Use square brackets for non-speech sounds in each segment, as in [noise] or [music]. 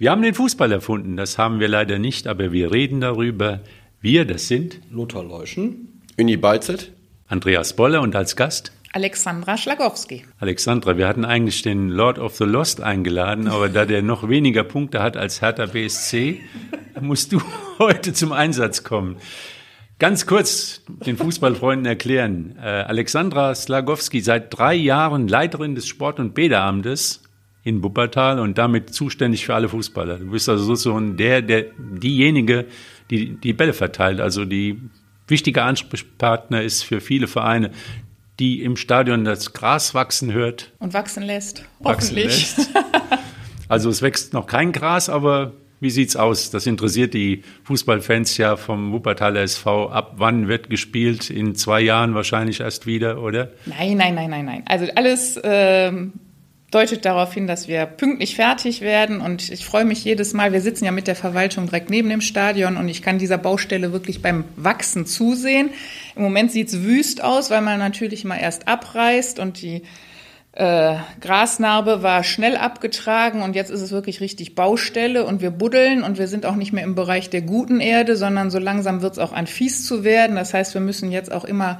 Wir haben den Fußball erfunden, das haben wir leider nicht, aber wir reden darüber. Wir, das sind Lothar Leuschen, Uni Balzet, Andreas Boller und als Gast Alexandra Schlagowski. Alexandra, wir hatten eigentlich den Lord of the Lost eingeladen, aber da der noch weniger Punkte hat als Hertha BSC, musst du [laughs] heute zum Einsatz kommen. Ganz kurz den Fußballfreunden erklären. Äh, Alexandra Slagowski, seit drei Jahren Leiterin des Sport- und Bäderamtes in Wuppertal und damit zuständig für alle Fußballer. Du bist also sozusagen der, der, diejenige, die die Bälle verteilt, also die wichtige Ansprechpartner ist für viele Vereine, die im Stadion das Gras wachsen hört. Und wachsen lässt. Wachsen Hoffentlich. lässt. Also es wächst noch kein Gras, aber wie sieht's aus? Das interessiert die Fußballfans ja vom Wuppertaler SV. Ab wann wird gespielt? In zwei Jahren wahrscheinlich erst wieder, oder? Nein, nein, nein, nein, nein. Also alles ähm, deutet darauf hin, dass wir pünktlich fertig werden. Und ich freue mich jedes Mal. Wir sitzen ja mit der Verwaltung direkt neben dem Stadion und ich kann dieser Baustelle wirklich beim Wachsen zusehen. Im Moment sieht's wüst aus, weil man natürlich mal erst abreißt und die äh, Grasnarbe war schnell abgetragen und jetzt ist es wirklich richtig Baustelle und wir buddeln und wir sind auch nicht mehr im Bereich der guten Erde, sondern so langsam wird es auch an fies zu werden. Das heißt, wir müssen jetzt auch immer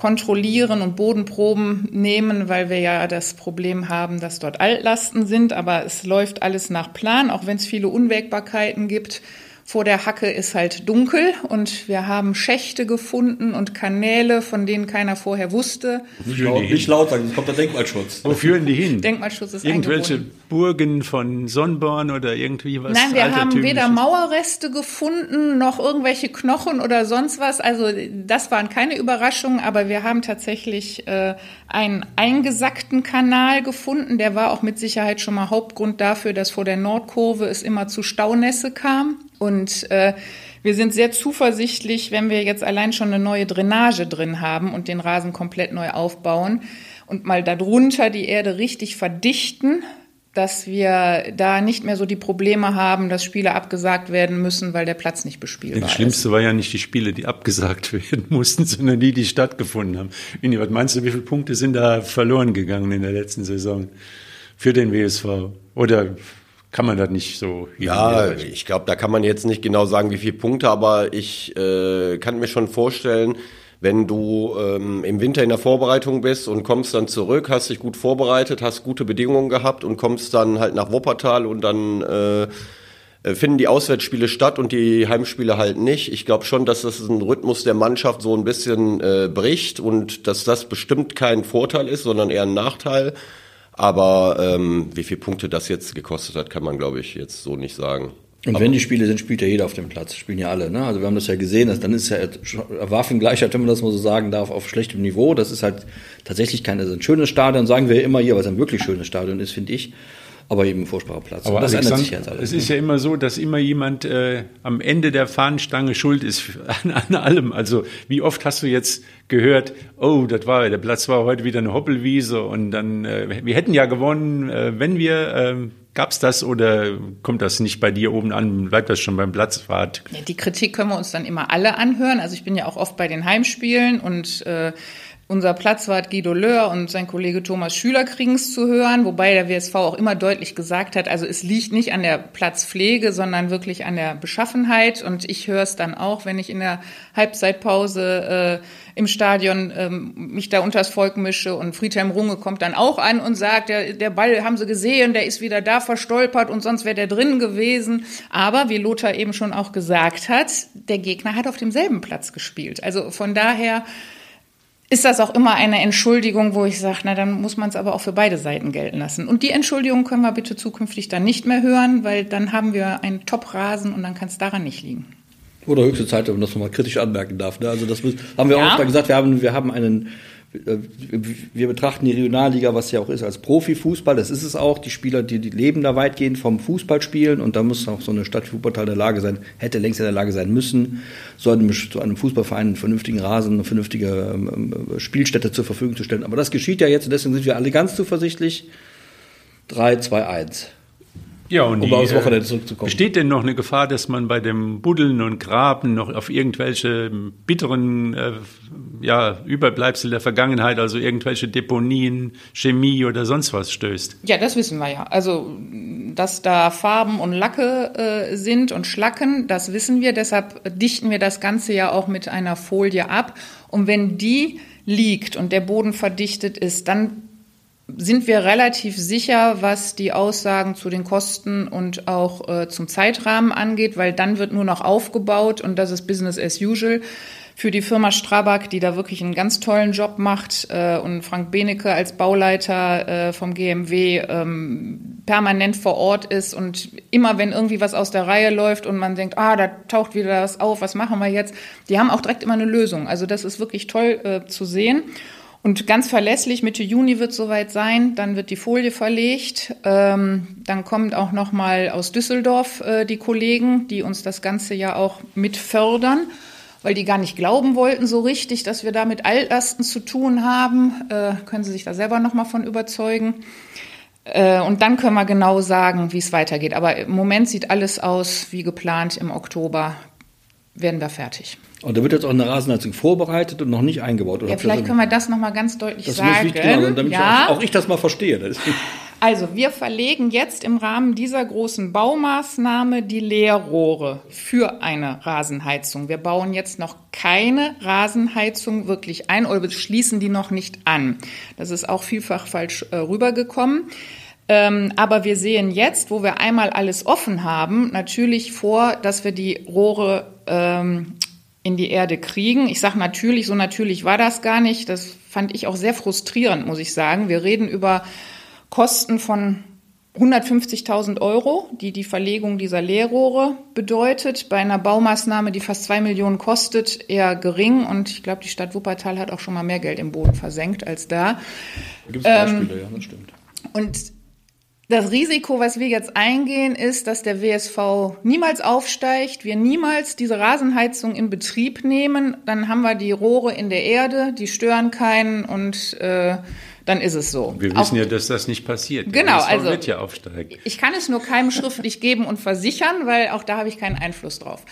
kontrollieren und Bodenproben nehmen, weil wir ja das Problem haben, dass dort Altlasten sind. Aber es läuft alles nach Plan, auch wenn es viele Unwägbarkeiten gibt. Vor der Hacke ist halt dunkel und wir haben Schächte gefunden und Kanäle, von denen keiner vorher wusste. Nicht laut, nicht laut sagen, sonst kommt der Denkmalschutz. Wo führen die hin? Denkmalschutz ist Irgendwelche eingebunden. Burgen von Sonnborn oder irgendwie was? Nein, wir haben weder Mauerreste gefunden, noch irgendwelche Knochen oder sonst was. Also das waren keine Überraschungen, aber wir haben tatsächlich äh, einen eingesackten Kanal gefunden. Der war auch mit Sicherheit schon mal Hauptgrund dafür, dass vor der Nordkurve es immer zu Staunässe kam. Und äh, wir sind sehr zuversichtlich, wenn wir jetzt allein schon eine neue Drainage drin haben und den Rasen komplett neu aufbauen und mal darunter die Erde richtig verdichten, dass wir da nicht mehr so die Probleme haben, dass Spiele abgesagt werden müssen, weil der Platz nicht bespielbar Das ist. Schlimmste war ja nicht die Spiele, die abgesagt [laughs] werden mussten, sondern die, die stattgefunden haben. Inni, was meinst du, wie viele Punkte sind da verloren gegangen in der letzten Saison für den WSV? Oder kann man das nicht so Ja, ich glaube, da kann man jetzt nicht genau sagen, wie viele Punkte, aber ich äh, kann mir schon vorstellen, wenn du ähm, im Winter in der Vorbereitung bist und kommst dann zurück, hast dich gut vorbereitet, hast gute Bedingungen gehabt und kommst dann halt nach Wuppertal und dann äh, finden die Auswärtsspiele statt und die Heimspiele halt nicht. Ich glaube schon, dass das ein Rhythmus der Mannschaft so ein bisschen äh, bricht und dass das bestimmt kein Vorteil ist, sondern eher ein Nachteil. Aber ähm, wie viele Punkte das jetzt gekostet hat, kann man, glaube ich, jetzt so nicht sagen. Und wenn die Spiele sind, spielt ja jeder auf dem Platz, spielen ja alle. Ne? Also wir haben das ja gesehen, dass dann ist ja Waffengleichheit, wenn man das mal so sagen darf, auf schlechtem Niveau. Das ist halt tatsächlich kein also ein schönes Stadion, sagen wir immer hier, weil es ein wirklich schönes Stadion ist, finde ich. Aber eben ein furchtbarer Platz. Aber das ändert sich jetzt alles. es ist ja immer so, dass immer jemand äh, am Ende der Fahnenstange schuld ist [laughs] an, an allem. Also wie oft hast du jetzt gehört, oh, das war der Platz war heute wieder eine Hoppelwiese und dann äh, wir hätten ja gewonnen, äh, wenn wir äh, gab's das oder kommt das nicht bei dir oben an? Bleibt das schon beim Platzfahrt? Ja, die Kritik können wir uns dann immer alle anhören. Also ich bin ja auch oft bei den Heimspielen und äh, unser Platzwart Guido Löhr und sein Kollege Thomas Schüler kriegen es zu hören, wobei der WSV auch immer deutlich gesagt hat, also es liegt nicht an der Platzpflege, sondern wirklich an der Beschaffenheit. Und ich höre es dann auch, wenn ich in der Halbzeitpause äh, im Stadion ähm, mich da unters Volk mische und Friedhelm Runge kommt dann auch an und sagt, der, der Ball haben sie gesehen, der ist wieder da verstolpert und sonst wäre der drin gewesen. Aber wie Lothar eben schon auch gesagt hat, der Gegner hat auf demselben Platz gespielt. Also von daher ist das auch immer eine Entschuldigung, wo ich sage, na dann muss man es aber auch für beide Seiten gelten lassen. Und die Entschuldigung können wir bitte zukünftig dann nicht mehr hören, weil dann haben wir einen Top-Rasen und dann kann es daran nicht liegen. Oder höchste Zeit, wenn man das nochmal kritisch anmerken darf. Ne? Also das haben wir Ja. auch gesagt, wir haben, wir haben einen, wir betrachten die Regionalliga, was ja auch ist, als Profifußball. Das ist es auch. Die Spieler, die, die leben da weitgehend vom Fußballspielen und da muss auch so eine Stadt wie Wuppertal in der Lage sein, hätte längst in der Lage sein müssen, so einem, so einem Fußballverein einen vernünftigen Rasen, eine vernünftige ähm, ähm, Spielstätte zur Verfügung zu stellen. Aber das geschieht ja jetzt und deswegen sind wir alle ganz zuversichtlich. 3, 2, 1. Ja, und Um die, aufs Wochenende äh, zurückzukommen. Besteht denn noch eine Gefahr, dass man bei dem Buddeln und Graben noch auf irgendwelche bitteren äh, ja, Überbleibsel der Vergangenheit, also irgendwelche Deponien, Chemie oder sonst was stößt? Ja, das wissen wir ja. Also dass da Farben und Lacke äh, sind und Schlacken, das wissen wir. Deshalb dichten wir das Ganze ja auch mit einer Folie ab. Und wenn die liegt und der Boden verdichtet ist, dann sind wir relativ sicher, was die Aussagen zu den Kosten und auch äh, zum Zeitrahmen angeht, weil dann wird nur noch aufgebaut und das ist Business as usual für die Firma Strabag, die da wirklich einen ganz tollen Job macht äh, und Frank Benecke als Bauleiter äh, vom GMW ähm, permanent vor Ort ist und immer wenn irgendwie was aus der Reihe läuft und man denkt, ah, da taucht wieder was auf, was machen wir jetzt? Die haben auch direkt immer eine Lösung. Also das ist wirklich toll äh, zu sehen. Und ganz verlässlich, Mitte Juni wird soweit sein, dann wird die Folie verlegt. Ähm, dann kommt auch noch mal aus Düsseldorf äh, die Kollegen, die uns das Ganze ja auch mit fördern weil die gar nicht glauben wollten so richtig, dass wir da mit Altlasten zu tun haben. Äh, können Sie sich da selber noch mal von überzeugen. Äh, und dann können wir genau sagen, wie es weitergeht. Aber im Moment sieht alles aus wie geplant. Im Oktober werden wir fertig. Und da wird jetzt auch eine Rasenheizung vorbereitet und noch nicht eingebaut. Oder ja, vielleicht können wir das noch mal ganz deutlich das sagen. Wichtig, genau, damit ja. auch, auch, ich das mal verstehe. Also wir verlegen jetzt im Rahmen dieser großen Baumaßnahme die Leerrohre für eine Rasenheizung. Wir bauen jetzt noch keine Rasenheizung wirklich ein oder schließen die noch nicht an. Das ist auch vielfach falsch äh, rübergekommen. Ähm, aber wir sehen jetzt, wo wir einmal alles offen haben, natürlich vor, dass wir die Rohre ähm, in die Erde kriegen. Ich sage natürlich, so natürlich war das gar nicht. Das fand ich auch sehr frustrierend, muss ich sagen. Wir reden über Kosten von 150.000 Euro, die die Verlegung dieser Leerrohre bedeutet. Bei einer Baumaßnahme, die fast zwei Millionen kostet, eher gering. Und ich glaube, die Stadt Wuppertal hat auch schon mal mehr Geld im Boden versenkt als da. Da gibt es Beispiele, ähm, ja, das stimmt. Und das Risiko, was wir jetzt eingehen, ist, dass der WSV niemals aufsteigt, wir niemals diese Rasenheizung in Betrieb nehmen. Dann haben wir die Rohre in der Erde, die stören keinen und äh, dann ist es so. Wir wissen Auch, ja, dass das nicht passiert. Genau, also wird ja aufsteigen. Ich kann es nur keinem schriftlich geben und versichern, weil auch da habe ich keinen Einfluss drauf.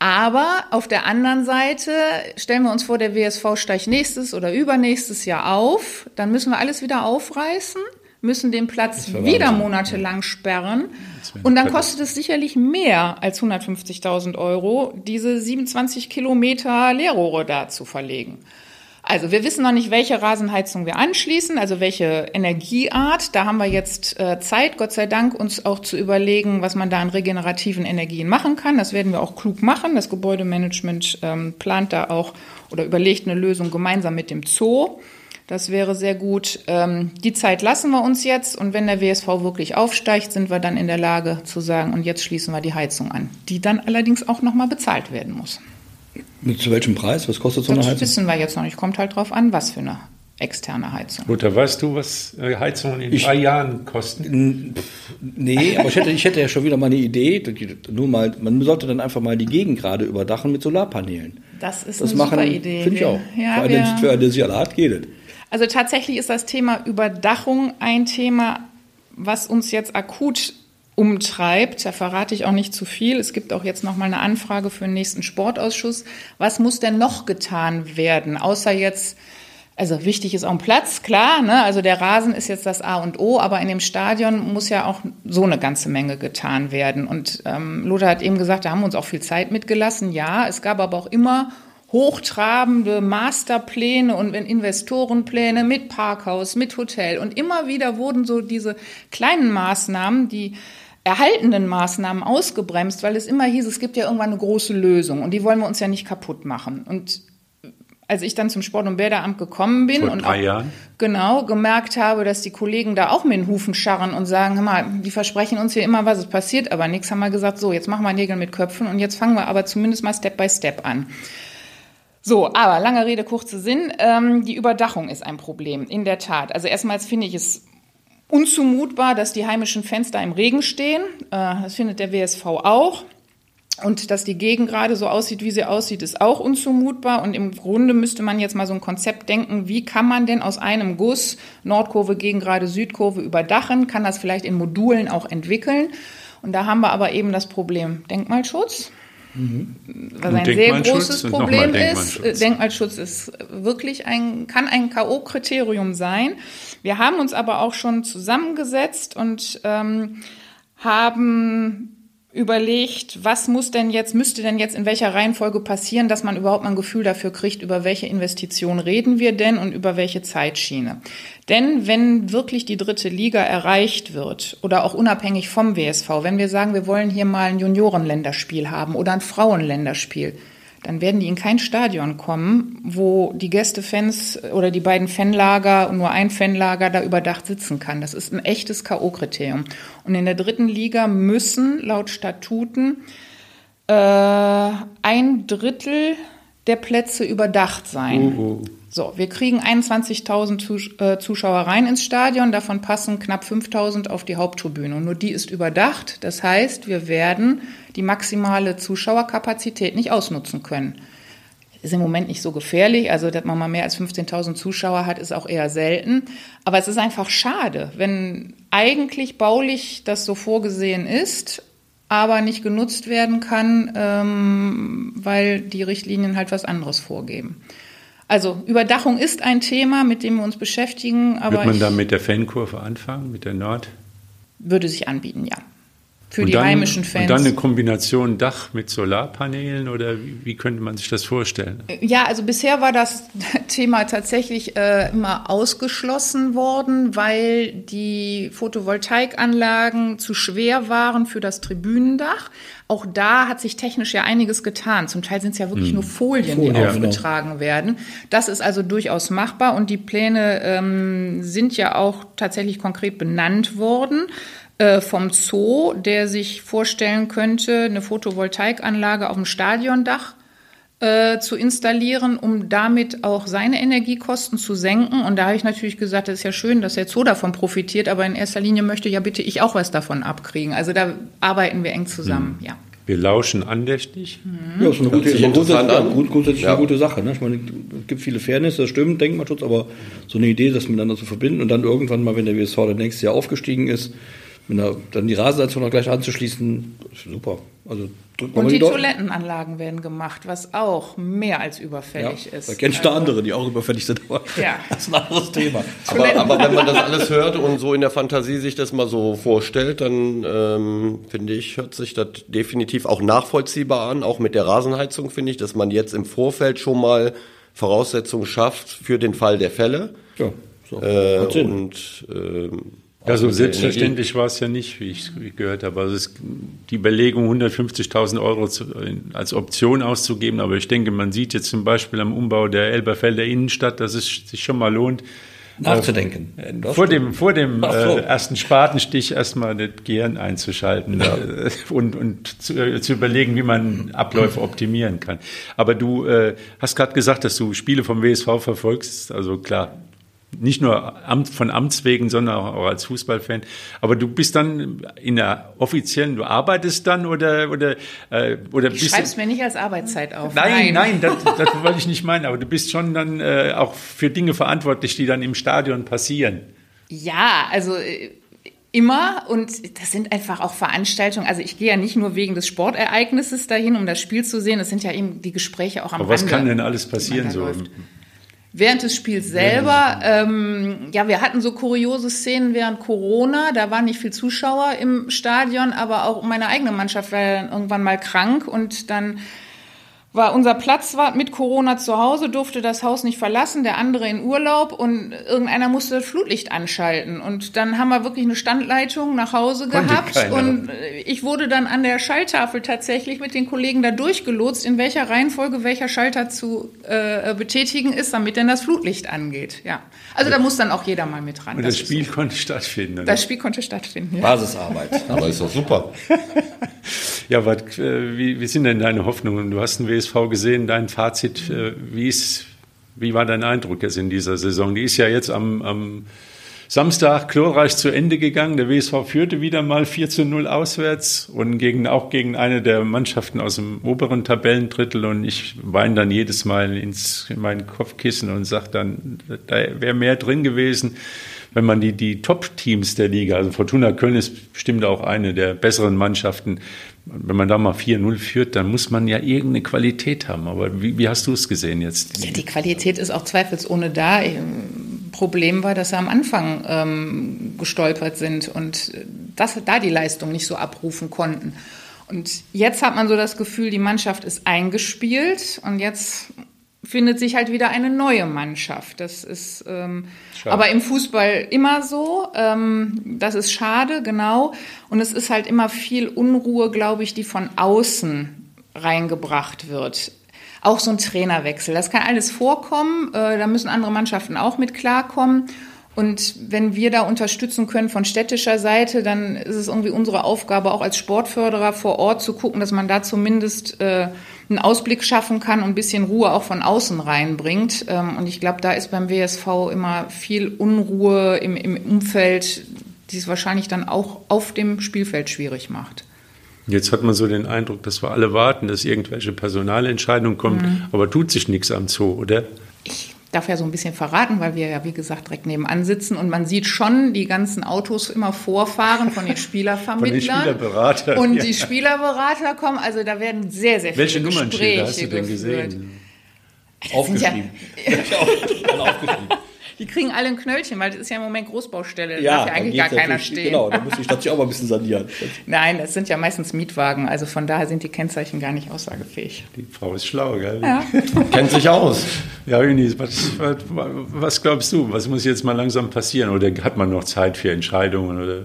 Aber auf der anderen Seite stellen wir uns vor, der WSV steigt nächstes oder übernächstes Jahr auf, dann müssen wir alles wieder aufreißen, müssen den Platz wieder monatelang sperren und dann kostet es sicherlich mehr als 150.000 Euro, diese 27 Kilometer Leerrohre da zu verlegen. Also wir wissen noch nicht, welche Rasenheizung wir anschließen, also welche Energieart. Da haben wir jetzt äh, Zeit, Gott sei Dank, uns auch zu überlegen, was man da an regenerativen Energien machen kann. Das werden wir auch klug machen. Das Gebäudemanagement ähm, plant da auch oder überlegt eine Lösung gemeinsam mit dem Zoo. Das wäre sehr gut. Ähm, die Zeit lassen wir uns jetzt und wenn der WSV wirklich aufsteigt, sind wir dann in der Lage zu sagen, und jetzt schließen wir die Heizung an, die dann allerdings auch nochmal bezahlt werden muss. Mit zu welchem Preis? Was kostet so eine Heizung? Das wissen wir jetzt noch nicht. Kommt halt drauf an, was für eine externe Heizung. Mutter, weißt du, was äh, Heizungen in ich, drei Jahren kosten? Nee, aber ich hätte, ich hätte ja schon wieder mal eine Idee. Nur mal, man sollte dann einfach mal die Gegend gerade überdachen mit Solarpanelen. Das ist das eine machen, super Idee. Finde ich auch. Ja, für, eine, für eine Salat geht es. Also tatsächlich ist das Thema Überdachung ein Thema, was uns jetzt akut umtreibt. Da verrate ich auch nicht zu viel. Es gibt auch jetzt noch mal eine Anfrage für den nächsten Sportausschuss. Was muss denn noch getan werden, außer jetzt also wichtig ist auch ein Platz, klar. Ne? Also der Rasen ist jetzt das A und O, aber in dem Stadion muss ja auch so eine ganze Menge getan werden. Und ähm, Lothar hat eben gesagt, da haben wir uns auch viel Zeit mitgelassen. Ja, es gab aber auch immer hochtrabende Masterpläne und Investorenpläne mit Parkhaus, mit Hotel. Und immer wieder wurden so diese kleinen Maßnahmen, die erhaltenen Maßnahmen ausgebremst, weil es immer hieß, es gibt ja irgendwann eine große Lösung und die wollen wir uns ja nicht kaputt machen. Und als ich dann zum Sport- und Bäderamt gekommen bin Vor und drei Jahren. genau gemerkt habe, dass die Kollegen da auch mit den Hufen scharren und sagen, hör mal, die versprechen uns hier immer was, es passiert aber nichts, haben wir gesagt, so, jetzt machen wir Nägel mit Köpfen und jetzt fangen wir aber zumindest mal Step by Step an. So, aber lange Rede, kurzer Sinn. Ähm, die Überdachung ist ein Problem, in der Tat. Also erstmals finde ich es unzumutbar, dass die heimischen Fenster im Regen stehen. Äh, das findet der WSV auch. Und dass die Gegend gerade so aussieht, wie sie aussieht, ist auch unzumutbar. Und im Grunde müsste man jetzt mal so ein Konzept denken, wie kann man denn aus einem Guss Nordkurve gegen gerade Südkurve überdachen? Kann das vielleicht in Modulen auch entwickeln? Und da haben wir aber eben das Problem Denkmalschutz. Mhm. Was ein sehr großes Problem ist. Denkmalschutz ist wirklich ein, kann ein K.O.-Kriterium sein. Wir haben uns aber auch schon zusammengesetzt und ähm, haben überlegt, was muss denn jetzt, müsste denn jetzt in welcher Reihenfolge passieren, dass man überhaupt mal ein Gefühl dafür kriegt, über welche Investition reden wir denn und über welche Zeitschiene. Denn wenn wirklich die dritte Liga erreicht wird oder auch unabhängig vom WSV, wenn wir sagen, wir wollen hier mal ein Juniorenländerspiel haben oder ein Frauenländerspiel, dann werden die in kein Stadion kommen, wo die Gästefans oder die beiden Fanlager, nur ein Fanlager da überdacht sitzen kann. Das ist ein echtes K.O.-Kriterium. Und in der dritten Liga müssen laut Statuten äh, ein Drittel der Plätze überdacht sein. Uh, uh. So, wir kriegen 21.000 äh, Zuschauer rein ins Stadion, davon passen knapp 5.000 auf die Haupttribüne. Nur die ist überdacht. Das heißt, wir werden die maximale Zuschauerkapazität nicht ausnutzen können. Ist im Moment nicht so gefährlich, also dass man mal mehr als 15.000 Zuschauer hat, ist auch eher selten. Aber es ist einfach schade, wenn eigentlich baulich das so vorgesehen ist, aber nicht genutzt werden kann, ähm, weil die Richtlinien halt was anderes vorgeben. Also Überdachung ist ein Thema, mit dem wir uns beschäftigen. Aber Wird man da mit der Fankurve anfangen, mit der Nord? Würde sich anbieten, ja. Für und die dann, heimischen Fans. Und dann eine Kombination Dach mit Solarpanelen oder wie, wie, könnte man sich das vorstellen? Ja, also bisher war das [laughs] Thema tatsächlich äh, immer ausgeschlossen worden, weil die Photovoltaikanlagen zu schwer waren für das Tribünendach. Auch da hat sich technisch ja einiges getan. Zum Teil sind es ja wirklich hm. nur Folien, Folien die aufgetragen genau. werden. Das ist also durchaus machbar und die Pläne ähm, sind ja auch tatsächlich konkret benannt worden. Äh, vom Zoo, der sich vorstellen könnte, eine Photovoltaikanlage auf dem Stadiondach äh, zu installieren, um damit auch seine Energiekosten zu senken. Und da habe ich natürlich gesagt, das ist ja schön, dass der Zoo davon profitiert, aber in erster Linie möchte ja bitte ich auch was davon abkriegen. Also da arbeiten wir eng zusammen, mhm. ja. Wir lauschen andächtig. Mhm. Ja, das ist eine gute, grundsätzlich, grundsätzlich ja. eine gute Sache. Ne? Ich meine, es gibt viele Fairness, das stimmt, Denkmalschutz, aber so eine Idee, das miteinander zu verbinden und dann irgendwann mal, wenn der WSV dann nächstes Jahr aufgestiegen ist, der, dann die Rasenheizung noch gleich anzuschließen, super. Also und die, die Toilettenanlagen werden gemacht, was auch mehr als überfällig ja, ist. Da kennst du also, andere, die auch überfällig sind. ja. [laughs] Das ist ein anderes Thema. aber, aber, wenn man das alles hört und so in der Fantasie sich das mal so vorstellt, dann ähm, finde ich, hört sich das definitiv auch nachvollziehbar an. Auch mit der Rasenheizung finde ich, dass man jetzt im Vorfeld schon mal Voraussetzungen schafft für den Fall der Fälle. Ja, so. Äh, und ähm, also selbstverständlich war es ja nicht, wie ich gehört habe. Also es, die Überlegung, 150.000 Euro zu, als Option auszugeben, aber ich denke, man sieht jetzt zum Beispiel am Umbau der Elberfelder Innenstadt, dass es sich schon mal lohnt, nachzudenken. Äh, vor dem, vor dem so. äh, ersten Spatenstich erstmal das Gehirn einzuschalten ja. äh, und, und zu, äh, zu, überlegen, wie man Abläufe optimieren kann. Aber du äh, hast gerade gesagt, dass du Spiele vom WSV verfolgst. Also klar, nicht nur von Amts wegen, sondern auch als Fußballfan. Aber du bist dann in der offiziellen, du arbeitest dann oder oder äh, oder ich bist schreib's mir nicht als Arbeitszeit auf. Nein, nein, nein das, [laughs] das wollte ich nicht meinen. Aber du bist schon dann äh, auch für Dinge verantwortlich, die dann im Stadion passieren. Ja, also äh, immer und das sind einfach auch Veranstaltungen. Also ich gehe ja nicht nur wegen des Sportereignisses dahin, um das Spiel zu sehen. Das sind ja eben die Gespräche auch am Aber was Rande, kann denn alles passieren so? Läuft. Während des Spiels selber, ähm, ja, wir hatten so kuriose Szenen während Corona. Da waren nicht viel Zuschauer im Stadion, aber auch meine eigene Mannschaft war dann irgendwann mal krank und dann war unser Platzwart mit Corona zu Hause, durfte das Haus nicht verlassen, der andere in Urlaub und irgendeiner musste das Flutlicht anschalten. Und dann haben wir wirklich eine Standleitung nach Hause Konnte gehabt keiner. und ich wurde dann an der Schalltafel tatsächlich mit den Kollegen da durchgelotst, in welcher Reihenfolge welcher Schalter zu äh, betätigen ist, damit denn das Flutlicht angeht. Ja. Also da muss dann auch jeder mal mit ran. Und das, das Spiel so. konnte stattfinden. Oder? Das Spiel konnte stattfinden. Ja. Basisarbeit. [laughs] Aber ist doch super. ja, was, äh, wie, wie sind denn deine Hoffnungen? Du hast einen WSV gesehen, dein Fazit, äh, wie, ist, wie war dein Eindruck jetzt in dieser Saison? Die ist ja jetzt am, am Samstag glorreich zu Ende gegangen. Der WSV führte wieder mal 4 zu 0 auswärts und gegen, auch gegen eine der Mannschaften aus dem oberen Tabellendrittel. Und ich weine dann jedes Mal ins, in mein Kopfkissen und sage dann, da wäre mehr drin gewesen wenn man die, die Top-Teams der Liga, also Fortuna Köln ist bestimmt auch eine der besseren Mannschaften, wenn man da mal 4-0 führt, dann muss man ja irgendeine Qualität haben. Aber wie, wie hast du es gesehen jetzt? Ja, die Qualität ist auch zweifelsohne da. Problem war, dass sie am Anfang ähm, gestolpert sind. Und dass da die Leistung nicht so abrufen konnten. Und jetzt hat man so das Gefühl, die Mannschaft ist eingespielt und jetzt findet sich halt wieder eine neue Mannschaft. Das ist ähm, aber im Fußball immer so. Ähm, das ist schade, genau. Und es ist halt immer viel Unruhe, glaube ich, die von außen reingebracht wird. Auch so ein Trainerwechsel. Das kann alles vorkommen. Äh, da müssen andere Mannschaften auch mit klarkommen. Und wenn wir da unterstützen können von städtischer Seite, dann ist es irgendwie unsere Aufgabe, auch als Sportförderer vor Ort zu gucken, dass man da zumindest äh, einen Ausblick schaffen kann und ein bisschen Ruhe auch von außen reinbringt. Ähm, und ich glaube, da ist beim WSV immer viel Unruhe im, im Umfeld, die es wahrscheinlich dann auch auf dem Spielfeld schwierig macht. Jetzt hat man so den Eindruck, dass wir alle warten, dass irgendwelche Personalentscheidungen kommen, mhm. aber tut sich nichts am Zoo, oder? Ich darf ja so ein bisschen verraten, weil wir ja, wie gesagt, direkt nebenan sitzen und man sieht schon die ganzen Autos immer vorfahren von den [laughs] Spielervermittlern. von den Spielerberatern. Und ja. die Spielerberater kommen, also da werden sehr, sehr viele Welche Gespräche hast du denn gesehen? Aufgeschrieben. [laughs] Ja, [laughs] aufgeschrieben. Die kriegen alle ein Knöllchen, weil das ist ja im Moment Großbaustelle. Da ja, darf ja eigentlich gar keiner stehen. Genau, da muss die Stadt sich auch mal ein bisschen sanieren. Nein, das sind ja meistens Mietwagen. Also von daher sind die Kennzeichen gar nicht aussagefähig. Die Frau ist schlau, gell? Ja. [laughs] Kennt sich aus. Ja, Unis, was, was, was, glaubst du? Was muss jetzt mal langsam passieren? Oder hat man noch Zeit für Entscheidungen? Oder,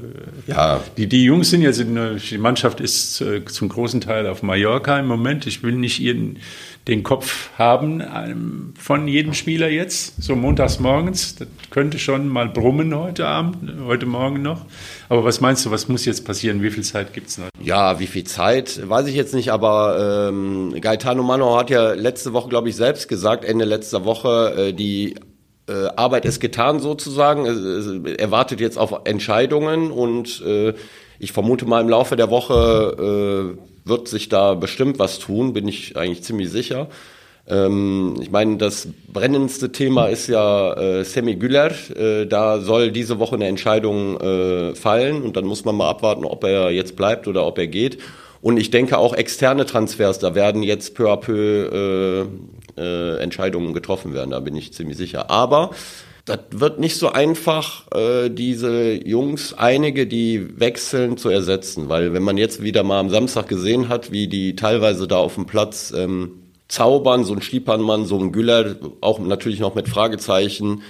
ja. Die, die Jungs sind jetzt, in, die Mannschaft ist äh, zum großen Teil auf Mallorca im Moment. Ich will nicht ihren den Kopf haben von jedem Spieler jetzt, so montags morgens. Das könnte schon mal brummen heute Abend, heute Morgen noch. Aber was meinst du, was muss jetzt passieren? Wie viel Zeit gibt es noch? Ja, wie viel Zeit, weiß ich jetzt nicht, aber ähm, Gaetano Mano hat ja letzte Woche, glaube ich, selbst gesagt, Ende letzter Woche, äh, die äh, Arbeit ist getan sozusagen. Er wartet jetzt auf Entscheidungen und äh, ich vermute mal im Laufe der Woche äh, wird sich da bestimmt was tun, bin ich eigentlich ziemlich sicher. Ähm, ich meine, das brennendste Thema ist ja äh, Semi Güller. Äh, da soll diese Woche eine Entscheidung äh, fallen und dann muss man mal abwarten, ob er jetzt bleibt oder ob er geht. Und ich denke auch externe Transfers, da werden jetzt peu à peu äh, äh, Entscheidungen getroffen werden, da bin ich ziemlich sicher. Aber das wird nicht so einfach, äh, diese Jungs, einige, die wechseln, zu ersetzen. Weil wenn man jetzt wieder mal am Samstag gesehen hat, wie die teilweise da auf dem Platz ähm, zaubern, so ein Stiepernmann, so ein Güller, auch natürlich noch mit Fragezeichen,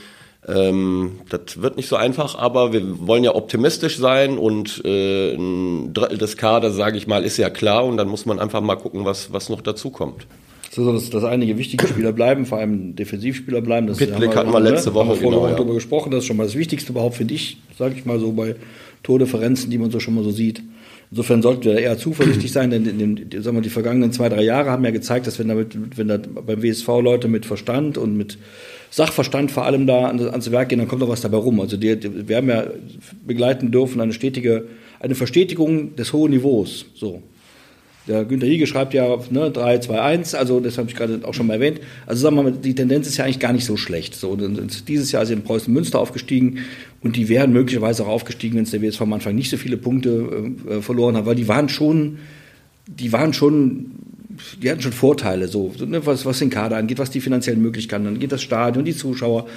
ähm, das wird nicht so einfach, aber wir wollen ja optimistisch sein und äh, ein Drittel des Kaders, sage ich mal, ist ja klar. Und dann muss man einfach mal gucken, was, was noch dazu kommt so dass, dass einige wichtige Spieler bleiben, vor allem Defensivspieler bleiben. Das Pitblick hatten wir letzte Woche haben wir genau, ja. darüber gesprochen. Das ist schon mal das Wichtigste überhaupt für dich, sage ich mal so bei Tordifferenzen, die man so schon mal so sieht. Insofern sollten wir eher zuversichtlich sein, denn in den, sagen wir, die vergangenen zwei, drei Jahre haben ja gezeigt, dass wenn, damit, wenn da beim WSV Leute mit Verstand und mit Sachverstand vor allem da ans Werk gehen, dann kommt doch was dabei rum. Also die, die, wir haben ja begleiten dürfen eine stetige, eine Verstetigung des hohen Niveaus. So. Der Günter Hiege schreibt ja ne, 3, 2, 1, also das habe ich gerade auch schon mal erwähnt. Also sagen wir mal, die Tendenz ist ja eigentlich gar nicht so schlecht. So, dieses Jahr sind Preußen Münster aufgestiegen und die wären möglicherweise auch aufgestiegen, wenn es der WSV am Anfang nicht so viele Punkte äh, verloren hat, weil die waren schon, die waren schon, die hatten schon Vorteile, so, ne, was, was den Kader angeht, was die finanziellen Möglichkeiten angeht, das Stadion, die Zuschauer.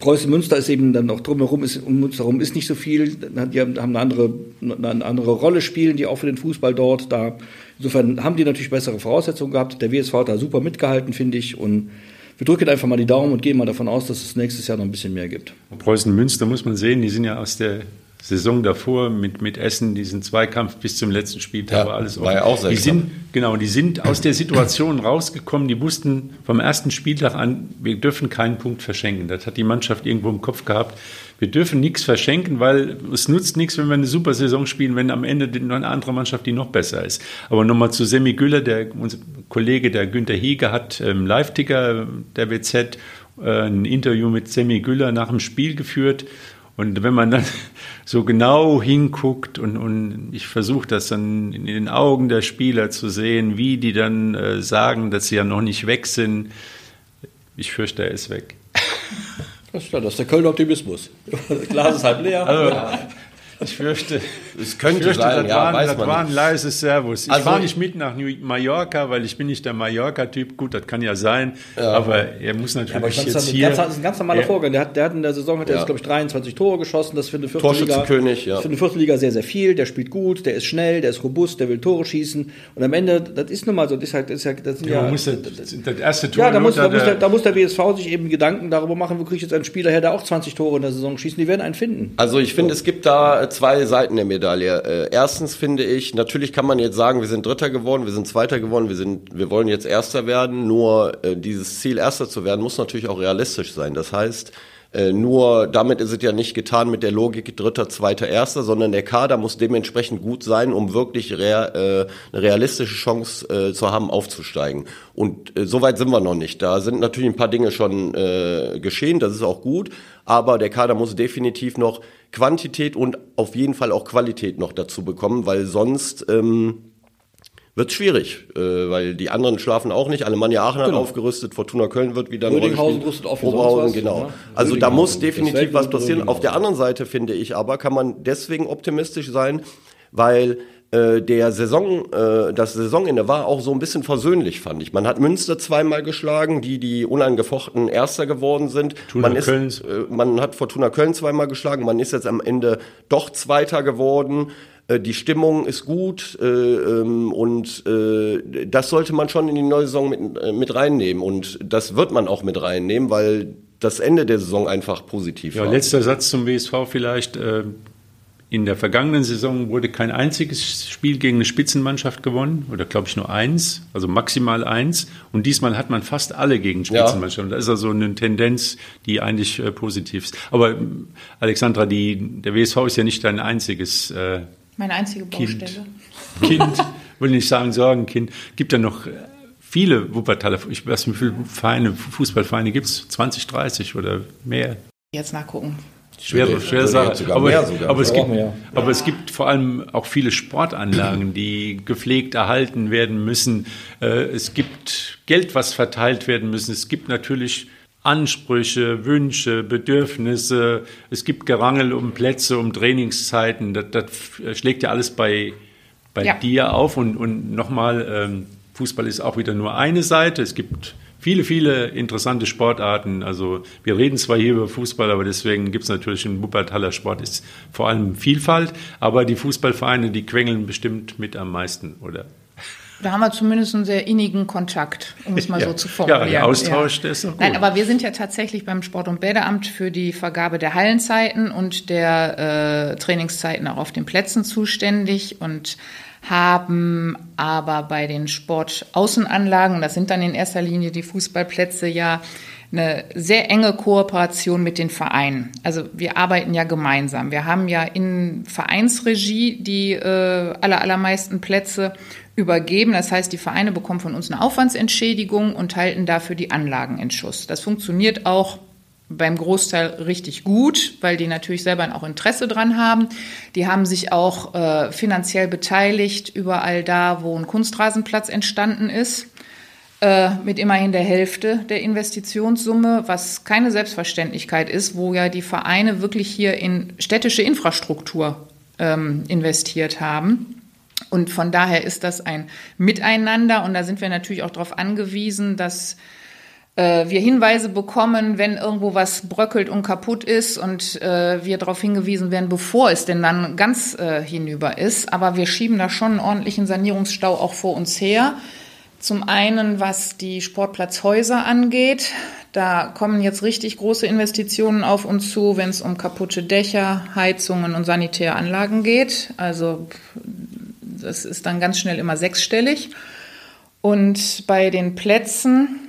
Preußen Münster ist eben dann noch drumherum, ist, um Münster herum ist nicht so viel. Die haben, eine andere, eine andere Rolle spielen, die auch für den Fußball dort da Insofern haben die natürlich bessere Voraussetzungen gehabt. Der WSV hat da super mitgehalten, finde ich. Und wir drücken einfach mal die Daumen und gehen mal davon aus, dass es nächstes Jahr noch ein bisschen mehr gibt. Preußen Münster muss man sehen, die sind ja aus der Saison davor mit, mit Essen, diesen Zweikampf bis zum letzten Spieltag ja, war alles war ja auch sehr die sind Genau, die sind aus der Situation rausgekommen, die wussten vom ersten Spieltag an, wir dürfen keinen Punkt verschenken. Das hat die Mannschaft irgendwo im Kopf gehabt wir dürfen nichts verschenken, weil es nutzt nichts, wenn wir eine super Saison spielen, wenn am Ende eine andere Mannschaft, die noch besser ist. Aber nochmal zu Semi Güller, der unser Kollege, der Günther Hiege, hat ähm, Live-Ticker der WZ äh, ein Interview mit Semi Güller nach dem Spiel geführt. Und wenn man dann so genau hinguckt und, und ich versuche das dann in den Augen der Spieler zu sehen, wie die dann äh, sagen, dass sie ja noch nicht weg sind, ich fürchte, er ist weg. Das ist, das ist der Kölner Optimismus. Das [laughs] Glas ist halb leer. Also, Ich fürchte, Es könnte fürchte sein, das, ja, war, weiß das man war ein nicht. leises Servus. Ich Also- fahre nicht mit nach New- Mallorca, weil ich bin nicht der Mallorca-Typ. Gut, das kann ja sein, aber er muss natürlich Aber ich fand, jetzt das, ist ein hier... ganz, das ist ein ganz normaler Ja. Vorgang. Der hat, der hat in der Saison, hat er Ja. jetzt, glaube ich, 23 Tore geschossen. Das für eine ja. für eine vierte Liga sehr, sehr viel. Der spielt gut, der ist schnell, der ist robust, der will Tore schießen. Und am Ende, das ist nun mal so, das ist halt, das ist ja, das Ja, ja, das, das erste Tor... ja, da muss, da, muss der, da muss der WSV sich eben Gedanken darüber machen, wo kriege ich jetzt einen Spieler her, der auch 20 Tore in der Saison schießt. Die werden einen finden. Also ich finde, es gibt da zwei Seiten der Medaille. Äh, erstens finde ich, natürlich kann man jetzt sagen, wir sind Dritter geworden, wir sind Zweiter geworden, wir sind, wir wollen jetzt Erster werden. Nur äh, dieses Ziel, Erster zu werden, muss natürlich auch realistisch sein. Das heißt, äh, nur damit ist es ja nicht getan mit der Logik Dritter, Zweiter, Erster, sondern der Kader muss dementsprechend gut sein, um wirklich rea äh, eine realistische Chance äh, zu haben, aufzusteigen. Und äh, soweit sind wir noch nicht. Da sind natürlich ein paar Dinge schon äh, geschehen, das ist auch gut, aber der Kader muss definitiv noch Quantität und auf jeden Fall auch Qualität noch dazu bekommen, weil sonst ähm, wird schwierig, äh, weil die anderen schlafen auch nicht. Alemannia Aachen hat Genau. aufgerüstet, Fortuna Köln wird wieder Rödinghausen rüstet auf Oberhausen, genau. ne? Also da muss definitiv was passieren. Auf der anderen Seite finde ich aber, kann man deswegen optimistisch sein, weil äh, der Saison, äh, das Saisonende war auch so ein bisschen versöhnlich, fand ich. Man hat Münster zweimal geschlagen, die die unangefochten Erster geworden sind. Fortuna man, ist, Köln. äh, man hat Fortuna Köln zweimal geschlagen. Man ist jetzt am Ende doch Zweiter geworden. Äh, Die Stimmung ist gut äh, ähm, und äh, das sollte man schon in die neue Saison mit, äh, mit reinnehmen. Und das wird man auch mit reinnehmen, weil das Ende der Saison einfach positiv Ja, war. letzter Satz zum WSV vielleicht. Äh, In der vergangenen Saison wurde kein einziges Spiel gegen eine Spitzenmannschaft gewonnen, oder glaube ich nur eins, also maximal eins. Und diesmal hat man fast alle gegen Ja. Spitzenmannschaften. Da ist also eine Tendenz, die eigentlich äh, positiv ist. Aber ähm, Alexandra, die, der WSV ist ja nicht dein einziges äh, Meine einzige Kind. Baustelle. [laughs] [laughs] Kind, will nicht sagen Sorgenkind. Gibt ja noch äh, viele Wuppertaler, ich weiß nicht, wie viele Vereine, Fußballvereine gibt es? 20, 30 oder mehr? Jetzt nachgucken. Schwere, schwere Sache. aber, mehr sogar. aber, es gibt, mehr. aber es gibt vor allem auch viele Sportanlagen, die gepflegt erhalten werden müssen. Äh, Es gibt Geld, was verteilt werden müssen. Es gibt natürlich Ansprüche, Wünsche, Bedürfnisse. Es gibt Gerangel um Plätze, um Trainingszeiten. Das, das schlägt ja alles bei, bei Ja. dir auf. Und, und nochmal, ähm, Fußball ist auch wieder nur eine Seite. Es gibt viele, viele interessante Sportarten. Also wir reden zwar hier über Fußball, aber deswegen gibt es natürlich im Wuppertaler Sport ist vor allem Vielfalt. Aber die Fußballvereine, die quengeln bestimmt mit am meisten, oder? Da haben wir zumindest einen sehr innigen Kontakt, um es mal Ja. so zu formulieren. Ja, der Austausch, der ist doch gut. Nein, aber wir sind ja tatsächlich beim Sport- und Bäderamt für die Vergabe der Hallenzeiten und der äh, Trainingszeiten auch auf den Plätzen zuständig und haben aber bei den Sportaußenanlagen, das sind dann in erster Linie die Fußballplätze, ja eine sehr enge Kooperation mit den Vereinen. Also wir arbeiten ja gemeinsam. Wir haben ja in Vereinsregie die äh, aller, allermeisten Plätze übergeben. Das heißt, die Vereine bekommen von uns eine Aufwandsentschädigung und halten dafür die Anlagen in Schuss. Das funktioniert auch beim Großteil richtig gut, weil die natürlich selber auch Interesse dran haben. Die haben sich auch äh, finanziell beteiligt überall da, wo ein Kunstrasenplatz entstanden ist äh, mit immerhin der Hälfte der Investitionssumme, was keine Selbstverständlichkeit ist, wo ja die Vereine wirklich hier in städtische Infrastruktur ähm, investiert haben. Und von daher ist das ein Miteinander und da sind wir natürlich auch darauf angewiesen, dass wir Hinweise bekommen, wenn irgendwo was bröckelt und kaputt ist und äh, wir darauf hingewiesen werden, bevor es denn dann ganz äh, hinüber ist. Aber wir schieben da schon einen ordentlichen Sanierungsstau auch vor uns her. Zum einen, was die Sportplatzhäuser angeht. Da kommen jetzt richtig große Investitionen auf uns zu, wenn es um kaputte Dächer, Heizungen und sanitäre Anlagen geht. Also das ist dann ganz schnell immer sechsstellig. Und bei den Plätzen,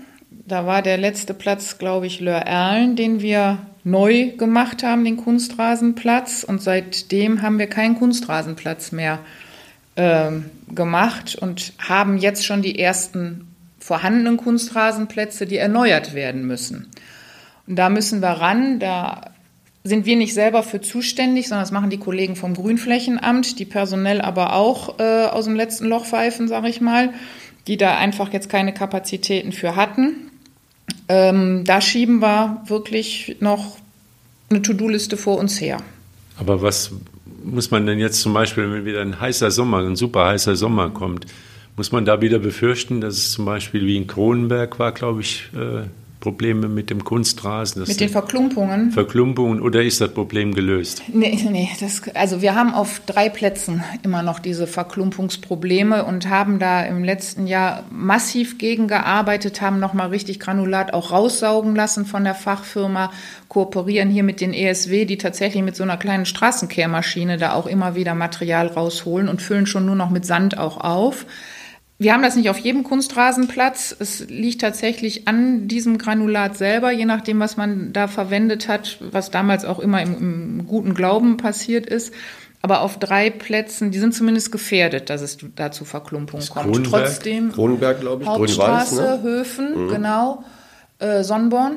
da war der letzte Platz, glaube ich, Lör Erlen, den wir neu gemacht haben, den Kunstrasenplatz. Und seitdem haben wir keinen Kunstrasenplatz mehr ähm, gemacht und haben jetzt schon die ersten vorhandenen Kunstrasenplätze, die erneuert werden müssen. Und da müssen wir ran. Da sind wir nicht selber für zuständig, sondern das machen die Kollegen vom Grünflächenamt, die personell aber auch äh, aus dem letzten Loch pfeifen, sage ich mal, die da einfach jetzt keine Kapazitäten für hatten. Ähm, da schieben wir wirklich noch eine To-Do-Liste vor uns her. Aber was, muss man denn jetzt zum Beispiel, wenn wieder ein heißer Sommer, ein super heißer Sommer kommt, muss man da wieder befürchten, dass es zum Beispiel wie in Kronenberg war, glaube ich, äh, Probleme mit dem Kunstrasen? Mit den Verklumpungen? Verklumpungen oder ist das Problem gelöst? Nee, nee, das, also wir haben auf drei Plätzen immer noch diese Verklumpungsprobleme und haben da im letzten Jahr massiv gegengearbeitet, haben nochmal richtig Granulat auch raussaugen lassen von der Fachfirma, kooperieren hier mit den ESW, die tatsächlich mit so einer kleinen Straßenkehrmaschine da auch immer wieder Material rausholen und füllen schon nur noch mit Sand auch auf. Wir haben das nicht auf jedem Kunstrasenplatz. Es liegt tatsächlich an diesem Granulat selber, je nachdem, was man da verwendet hat, was damals auch immer im, im guten Glauben passiert ist. Aber auf drei Plätzen, die sind zumindest gefährdet, dass es da zu Verklumpungen kommt. Kronenberg, Trotzdem Kronenberg, glaube ich, Hauptstraße, ne? Höfen, mhm. genau, äh, Sonnborn.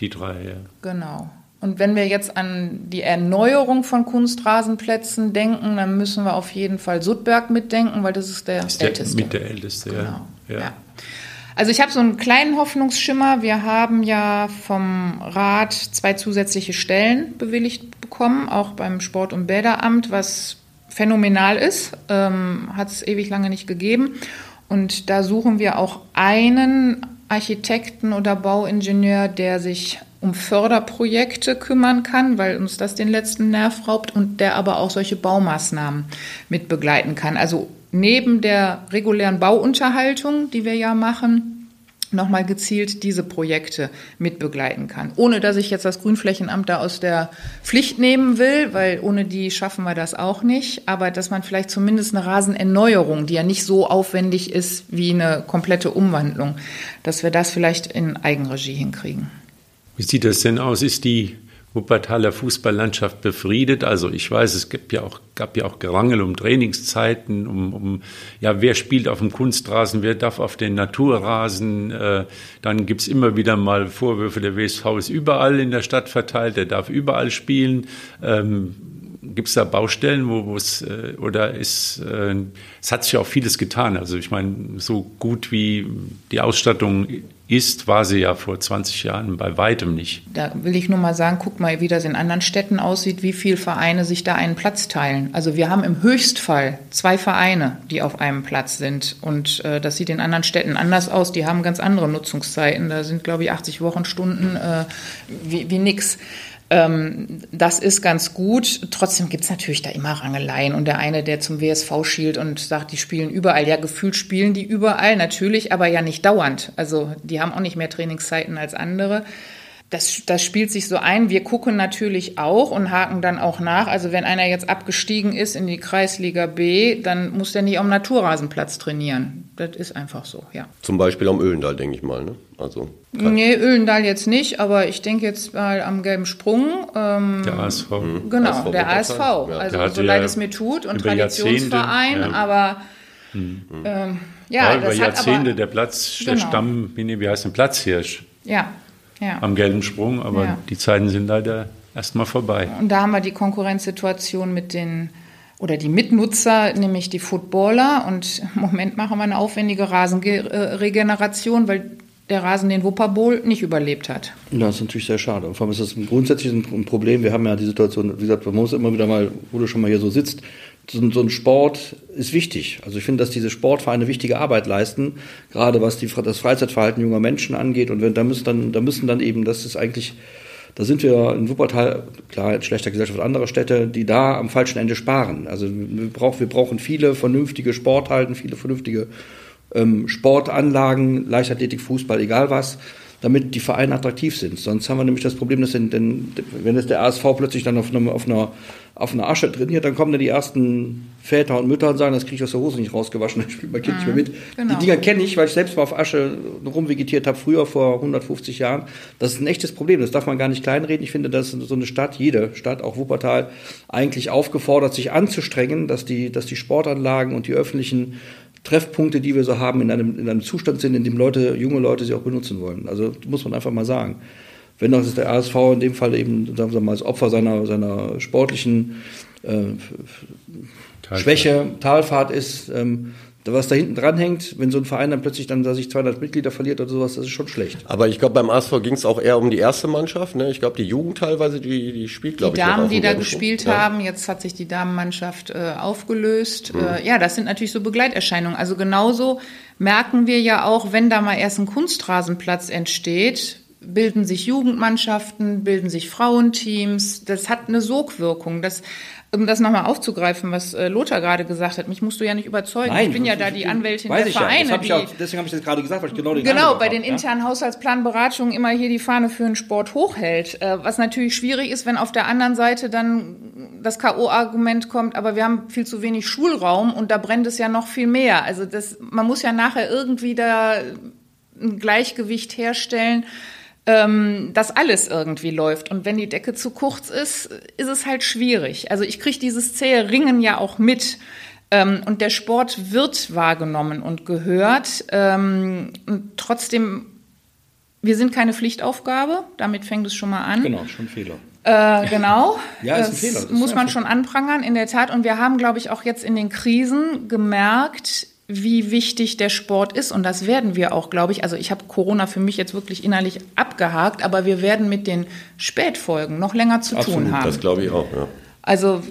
Die drei, ja. Genau. Und wenn wir jetzt an die Erneuerung von Kunstrasenplätzen denken, dann müssen wir auf jeden Fall Sudberg mitdenken, weil das ist der, ist der älteste. Mit der älteste, genau. ja. ja. Also ich habe so einen kleinen Hoffnungsschimmer. Wir haben ja vom Rat zwei zusätzliche Stellen bewilligt bekommen, auch beim Sport- und Bäderamt, was phänomenal ist. Ähm, Hat es ewig lange nicht gegeben. Und da suchen wir auch einen Architekten oder Bauingenieur, der sich um Förderprojekte kümmern kann, weil uns das den letzten Nerv raubt und der aber auch solche Baumaßnahmen mit begleiten kann. Also neben der regulären Bauunterhaltung, die wir ja machen, nochmal gezielt diese Projekte mitbegleiten kann. Ohne dass ich jetzt das Grünflächenamt da aus der Pflicht nehmen will, weil ohne die schaffen wir das auch nicht. Aber dass man vielleicht zumindest eine Rasenerneuerung, die ja nicht so aufwendig ist wie eine komplette Umwandlung, dass wir das vielleicht in Eigenregie hinkriegen. Wie sieht das denn aus? Ist die Wuppertaler Fußballlandschaft befriedet? Also ich weiß, es gibt ja auch, gab ja auch Gerangel um Trainingszeiten, um, um ja, wer spielt auf dem Kunstrasen, wer darf auf den Naturrasen. Äh, dann gibt's immer wieder mal Vorwürfe, der WSV ist überall in der Stadt verteilt, der darf überall spielen. Ähm, Gibt es da Baustellen, wo es äh, oder ist äh, es hat sich auch vieles getan. Also ich meine, so gut wie die Ausstattung ist, war sie ja vor 20 Jahren bei weitem nicht. Da will ich nur mal sagen, guck mal, wie das in anderen Städten aussieht, wie viele Vereine sich da einen Platz teilen. Also wir haben im Höchstfall zwei Vereine, die auf einem Platz sind. Und äh, das sieht in anderen Städten anders aus. Die haben ganz andere Nutzungszeiten. Da sind, glaube ich, 80 Wochenstunden äh, wie, wie nix. Ähm, das ist ganz gut. Trotzdem gibt es natürlich da immer Rangeleien. Und der eine, der zum WSV schielt und sagt, die spielen überall. Ja, gefühlt spielen die überall, natürlich, aber ja nicht dauernd. Also die haben auch nicht mehr Trainingszeiten als andere das, das spielt sich so ein. Wir gucken natürlich auch und haken dann auch nach. Also wenn einer jetzt abgestiegen ist in die Kreisliga B, dann muss der nicht am Naturrasenplatz trainieren. Das ist einfach so, ja. Zum Beispiel am Öhlendal, denke ich mal, ne? Also. Nee, Öhlendal jetzt nicht, aber ich denke jetzt mal am Gelben Sprung. Ähm, der ASV. Mhm. Genau, ASV der ASV. Ja. Also so leid es mir tut und Traditionsverein, ja. aber mhm. ähm, ja, ja, über Jahrzehnte aber, der Platz, genau. der Stamm, wie heißt der Platzhirsch? Ja, ja. am gelben Sprung, aber ja. die Zeiten sind leider erstmal vorbei. Und da haben wir die Konkurrenzsituation mit den oder die Mitnutzer, nämlich die Footballer. Und im Moment machen wir eine aufwendige Rasenregeneration, weil der Rasen den Wupperbowl nicht überlebt hat. Das ist natürlich sehr schade. Und vor allem ist das grundsätzlich ein Problem. Wir haben ja die Situation, wie gesagt, man muss immer wieder mal, wo du schon mal hier so sitzt, so, so ein Sport ist wichtig. Also ich finde, dass diese Sportvereine wichtige Arbeit leisten, gerade was die, das Freizeitverhalten junger Menschen angeht. Und wenn, da müssen dann, da müssen dann eben, das ist eigentlich, da sind wir in Wuppertal, klar, in schlechter Gesellschaft andere Städte, die da am falschen Ende sparen. Also wir, brauch, wir brauchen viele vernünftige Sporthalten, viele vernünftige ähm, Sportanlagen, Leichtathletik, Fußball, egal was damit die Vereine attraktiv sind. Sonst haben wir nämlich das Problem, dass denn, denn, wenn jetzt der ASV plötzlich dann auf, einem, auf, einer, auf einer Asche trainiert, dann kommen dann die ersten Väter und Mütter und sagen, das kriege ich aus der Hose nicht rausgewaschen, [laughs] dann spielt mein Kind mhm, nicht mehr mit. Genau. Die Dinger kenne ich, weil ich selbst mal auf Asche rumvegetiert habe, früher vor 150 Jahren. Das ist ein echtes Problem, das darf man gar nicht kleinreden. Ich finde, dass so eine Stadt, jede Stadt, auch Wuppertal, eigentlich aufgefordert, sich anzustrengen, dass die, dass die Sportanlagen und die öffentlichen Treffpunkte, die wir so haben, in einem, in einem Zustand sind, in dem Leute, junge Leute sie auch benutzen wollen. Also muss man einfach mal sagen. Wenn das der ASV in dem Fall eben, sagen wir mal, als Opfer seiner, seiner sportlichen äh, Talfahrt. Schwäche, Talfahrt ist, ähm, was da hinten dran hängt, wenn so ein Verein dann plötzlich dann, dass sich 200 Mitglieder verliert oder sowas, das ist schon schlecht. Aber ich glaube, beim ASV ging es auch eher um die erste Mannschaft. Ne? Ich glaube, die Jugend teilweise, die, die spielt, glaube Die ich. noch Damen, die da gespielt Punkt. Ja. haben, jetzt hat sich die Damenmannschaft äh, aufgelöst. Äh, ja, das sind natürlich so Begleiterscheinungen. Also genauso merken wir ja auch, wenn da mal erst ein Kunstrasenplatz entsteht, bilden sich Jugendmannschaften, bilden sich Frauenteams. Das hat eine Sogwirkung. Das, um das nochmal aufzugreifen, was äh, Lothar gerade gesagt hat, mich musst du ja nicht überzeugen. ich bin ja da die Anwältin weiß der ich ja. Vereine. Das hab ich auch, deswegen habe ich das gerade gesagt, weil ich genau den Genau, bei hab, den ja. internen Haushaltsplanberatungen immer hier die Fahne für den Sport hochhält. Äh, Was natürlich schwierig ist, wenn auf der anderen Seite dann das K.O.-Argument kommt, aber wir haben viel zu wenig Schulraum und da brennt es ja noch viel mehr. Also das, man muss ja nachher irgendwie da ein Gleichgewicht herstellen, ähm, dass alles irgendwie läuft. Und wenn die Decke zu kurz ist, ist es halt schwierig. Also ich kriege dieses zähe Ringen ja auch mit. Ähm, und der Sport wird wahrgenommen und gehört. Ähm, und trotzdem, wir sind keine Pflichtaufgabe. Damit fängt es schon mal an. Genau, schon Fehler. Äh, genau. [laughs] Ja, ist ein das Fehler. Das muss man schon anprangern, in der Tat. Und wir haben, glaube ich, auch jetzt in den Krisen gemerkt, wie wichtig der Sport ist. Und das werden wir auch, glaube ich. Also ich habe Corona für mich jetzt wirklich innerlich abgehakt, aber wir werden mit den Spätfolgen noch länger zu Absolut, tun haben. Das glaube ich auch, ja. Also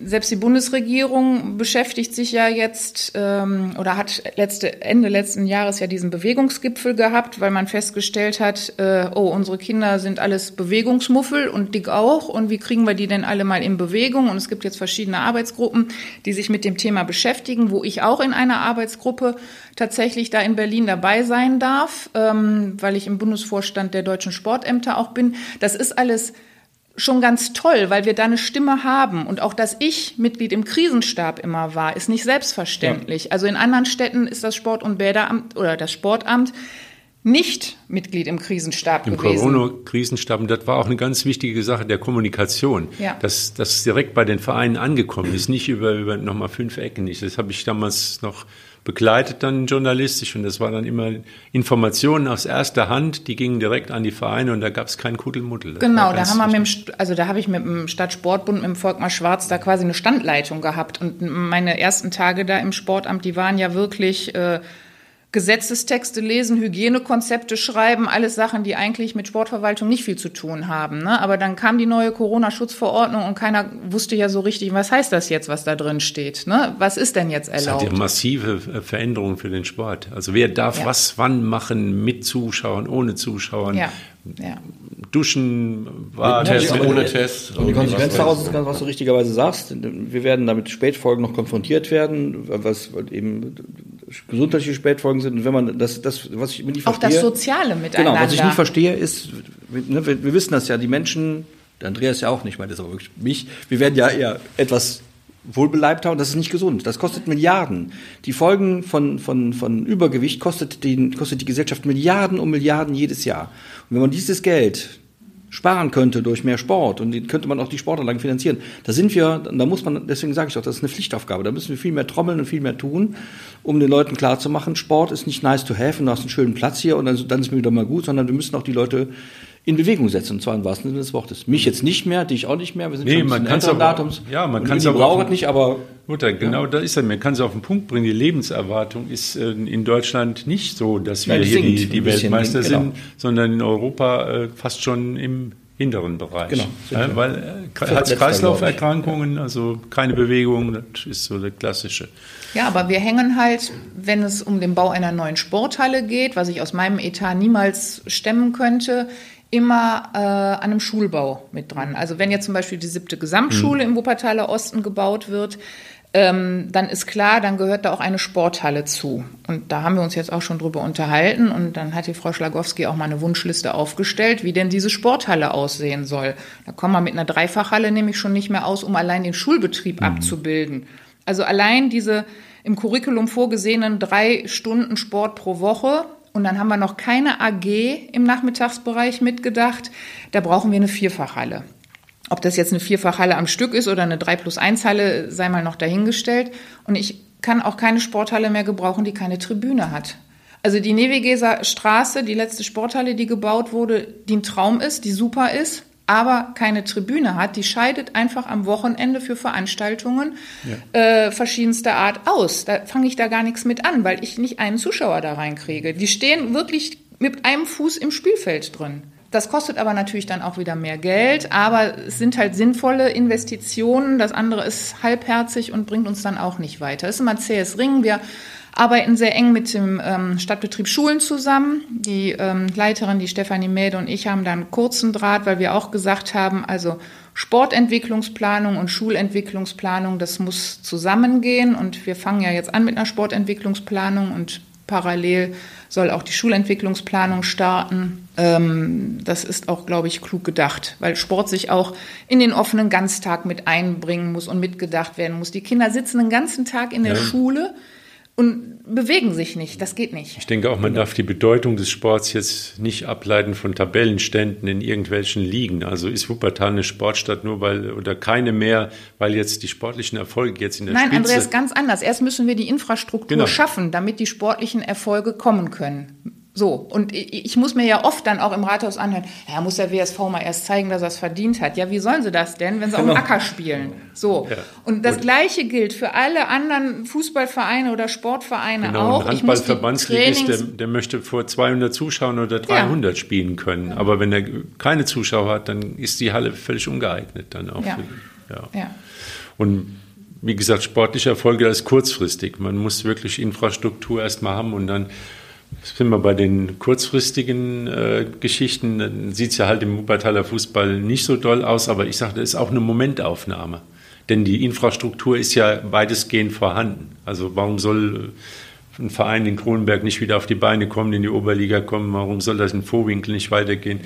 selbst die Bundesregierung beschäftigt sich ja jetzt ähm, oder hat letzte, Ende letzten Jahres ja diesen Bewegungsgipfel gehabt, weil man festgestellt hat, äh, oh, unsere Kinder sind alles Bewegungsmuffel und dick auch und wie kriegen wir die denn alle mal in Bewegung? Und es gibt jetzt verschiedene Arbeitsgruppen, die sich mit dem Thema beschäftigen, wo ich auch in einer Arbeitsgruppe tatsächlich da in Berlin dabei sein darf, ähm, weil ich im Bundesvorstand der deutschen Sportämter auch bin. Das ist alles schon ganz toll, weil wir da eine Stimme haben. Und auch, dass ich Mitglied im Krisenstab immer war, ist nicht selbstverständlich. Also in anderen Städten ist das Sport- und Bäderamt oder das Sportamt nicht Mitglied im Krisenstab Im gewesen. Corona-Krisenstab, und das war auch eine ganz wichtige Sache der Kommunikation, Ja. dass das direkt bei den Vereinen angekommen ist, nicht über, über nochmal fünf Ecken nicht. Das habe ich damals noch begleitet dann journalistisch und das war dann immer Informationen aus erster Hand, die gingen direkt an die Vereine und da gab es kein Kuddelmuddel. Das Genau, da haben wir mit dem, also da habe ich mit dem Stadtsportbund, mit dem Volkmar Schwarz da quasi eine Standleitung gehabt. Und meine ersten Tage da im Sportamt, die waren ja wirklich äh, Gesetzestexte lesen, Hygienekonzepte schreiben, alles Sachen, die eigentlich mit Sportverwaltung nicht viel zu tun haben. Ne? Aber dann kam die neue Corona-Schutzverordnung und keiner wusste ja so richtig, was heißt das jetzt, was da drin steht. Ne? Was ist denn jetzt Das hat erlaubt? ja massive äh, Veränderungen für den Sport. Also wer darf Ja. was wann machen, mit Zuschauern, ohne Zuschauern, Ja, ja. duschen, war Test, aber- ohne Test. Und die Konsequenz daraus ist ganz, was du richtigerweise sagst. Wir werden damit Spätfolgen noch konfrontiert werden, was eben gesundheitliche Spätfolgen sind. Und wenn man das, das was ich nicht Auch verstehe. das soziale Miteinander. Genau, was ich nicht verstehe, ist, ne, wir, wir wissen das ja, die Menschen, der Andreas ja auch nicht, ich meine das aber wirklich mich, wir werden ja eher etwas wohlbeleibter und das ist nicht gesund. Das kostet Milliarden. Die Folgen von, von, von Übergewicht kostet, den, kostet die Gesellschaft Milliarden um Milliarden jedes Jahr. Und wenn man dieses Geld sparen könnte durch mehr Sport und den könnte man auch die Sportanlagen finanzieren. Da sind wir, da muss man, deswegen sage ich doch, das ist eine Pflichtaufgabe. Da müssen wir viel mehr trommeln und viel mehr tun, um den Leuten klarzumachen, Sport ist nicht nice to have und du hast einen schönen Platz hier und dann, dann ist mir wieder mal gut, sondern wir müssen auch die Leute in Bewegung setzen, und zwar im wahrsten Sinne des Wortes. Mich jetzt nicht mehr, dich auch nicht mehr, wir sind Nee, schon man kann's aber- Datums. ja, man aber braucht auch- es nicht, aber Mutter, genau da ist er. Man kann es auf den Punkt bringen. Die Lebenserwartung ist äh, in Deutschland nicht so, dass wir Ja, die hier die, die ein bisschen, Weltmeister genau. sind, sondern in Europa äh, fast schon im hinteren Bereich. Genau, Ja, wir. weil äh, Herz-Kreislauf-Erkrankungen, also keine Bewegung, das ist so der klassische. Ja, aber wir hängen halt, wenn es um den Bau einer neuen Sporthalle geht, was ich aus meinem Etat niemals stemmen könnte, immer äh, an einem Schulbau mit dran. Also wenn jetzt zum Beispiel die siebte Gesamtschule im Wuppertaler Osten gebaut wird, ähm, dann ist klar, dann gehört da auch eine Sporthalle zu. Und da haben wir uns jetzt auch schon drüber unterhalten und dann hat die Frau Schlagowski auch mal eine Wunschliste aufgestellt, wie denn diese Sporthalle aussehen soll. Da kommen wir mit einer Dreifachhalle nämlich schon nicht mehr aus, um allein den Schulbetrieb abzubilden. Also allein diese im Curriculum vorgesehenen drei Stunden Sport pro Woche und dann haben wir noch keine AG im Nachmittagsbereich mitgedacht. Da brauchen wir eine Vierfachhalle. Ob das jetzt eine Vierfachhalle am Stück ist oder eine 3 plus 1 Halle, sei mal noch dahingestellt. Und ich kann auch keine Sporthalle mehr gebrauchen, die keine Tribüne hat. Also die Nevigeser Straße, die letzte Sporthalle, die gebaut wurde, die ein Traum ist, die super ist, aber keine Tribüne hat, die scheidet einfach am Wochenende für Veranstaltungen ja. äh, verschiedenster Art aus. Da fange ich da gar nichts mit an, weil ich nicht einen Zuschauer da reinkriege. Die stehen wirklich mit einem Fuß im Spielfeld drin. Das kostet aber natürlich dann auch wieder mehr Geld, aber es sind halt sinnvolle Investitionen. Das andere ist halbherzig und bringt uns dann auch nicht weiter. Das ist immer zähes Ringen. Wir arbeiten sehr eng mit dem ähm, Stadtbetrieb Schulen zusammen. Die ähm, Leiterin, die Stefanie Mäde und ich haben da einen kurzen Draht, weil wir auch gesagt haben, also Sportentwicklungsplanung und Schulentwicklungsplanung, das muss zusammengehen. Und wir fangen ja jetzt an mit einer Sportentwicklungsplanung und parallel soll auch die Schulentwicklungsplanung starten. Ähm, das ist auch, glaube ich, klug gedacht, weil Sport sich auch in den offenen Ganztag mit einbringen muss und mitgedacht werden muss. Die Kinder sitzen den ganzen Tag in der ja. Schule und bewegen sich nicht. Das geht nicht. Ich denke auch, man darf die Bedeutung des Sports jetzt nicht ableiten von Tabellenständen in irgendwelchen Ligen. Also ist Wuppertal eine Sportstadt nur weil oder keine mehr, weil jetzt die sportlichen Erfolge jetzt in der Nein, Spitze. Nein, Andreas, ganz anders. Erst müssen wir die Infrastruktur genau. schaffen, damit die sportlichen Erfolge kommen können. So, und ich muss mir ja oft dann auch im Rathaus anhören, ja, muss der WSV mal erst zeigen, dass er es verdient hat. Ja, wie sollen sie das denn, wenn sie genau. auf dem Acker spielen? So. Ja. Und das Gut. Gleiche gilt für alle anderen Fußballvereine oder Sportvereine genau, auch. Ein Handballverbandsligist, der, der möchte vor 200 Zuschauern oder 300 ja. spielen können. Aber wenn er keine Zuschauer hat, dann ist die Halle völlig ungeeignet dann auch. Ja. Für, ja. Und wie gesagt, sportliche Erfolge ist kurzfristig. Man muss wirklich Infrastruktur erstmal haben und dann sind wir bei den kurzfristigen äh, Geschichten, dann sieht es ja halt im Wuppertaler Fußball nicht so doll aus, aber ich sage, das ist auch eine Momentaufnahme. Denn die Infrastruktur ist ja weitestgehend vorhanden. Also warum soll ein Verein in Kronenberg nicht wieder auf die Beine kommen, in die Oberliga kommen? Warum soll das in Vorwinkel nicht weitergehen?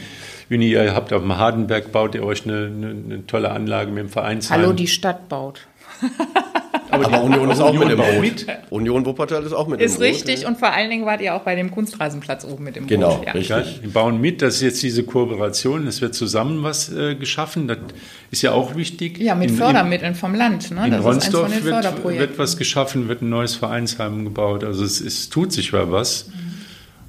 Uni, ihr habt auf dem Hardenberg, baut ihr euch eine, eine, eine tolle Anlage mit dem Vereinsheim. Hallo, die Stadt baut. [laughs] Aber, aber Union ist auch mit im Boot. Union Wuppertal ist auch mit ist im Boot. Ist richtig und vor allen Dingen wart ihr auch bei dem Kunstrasenplatz oben mit im genau, Boot. Genau, ja. richtig. Wir bauen mit, das ist jetzt diese Kooperation, es wird zusammen was äh, geschaffen, das ist ja auch wichtig. Ja, mit in, Fördermitteln vom Land. Ne? In das Ronsdorf ist eins von den wird, wird was geschaffen, wird ein neues Vereinsheim gebaut, also es, es tut sich mal was. Mhm.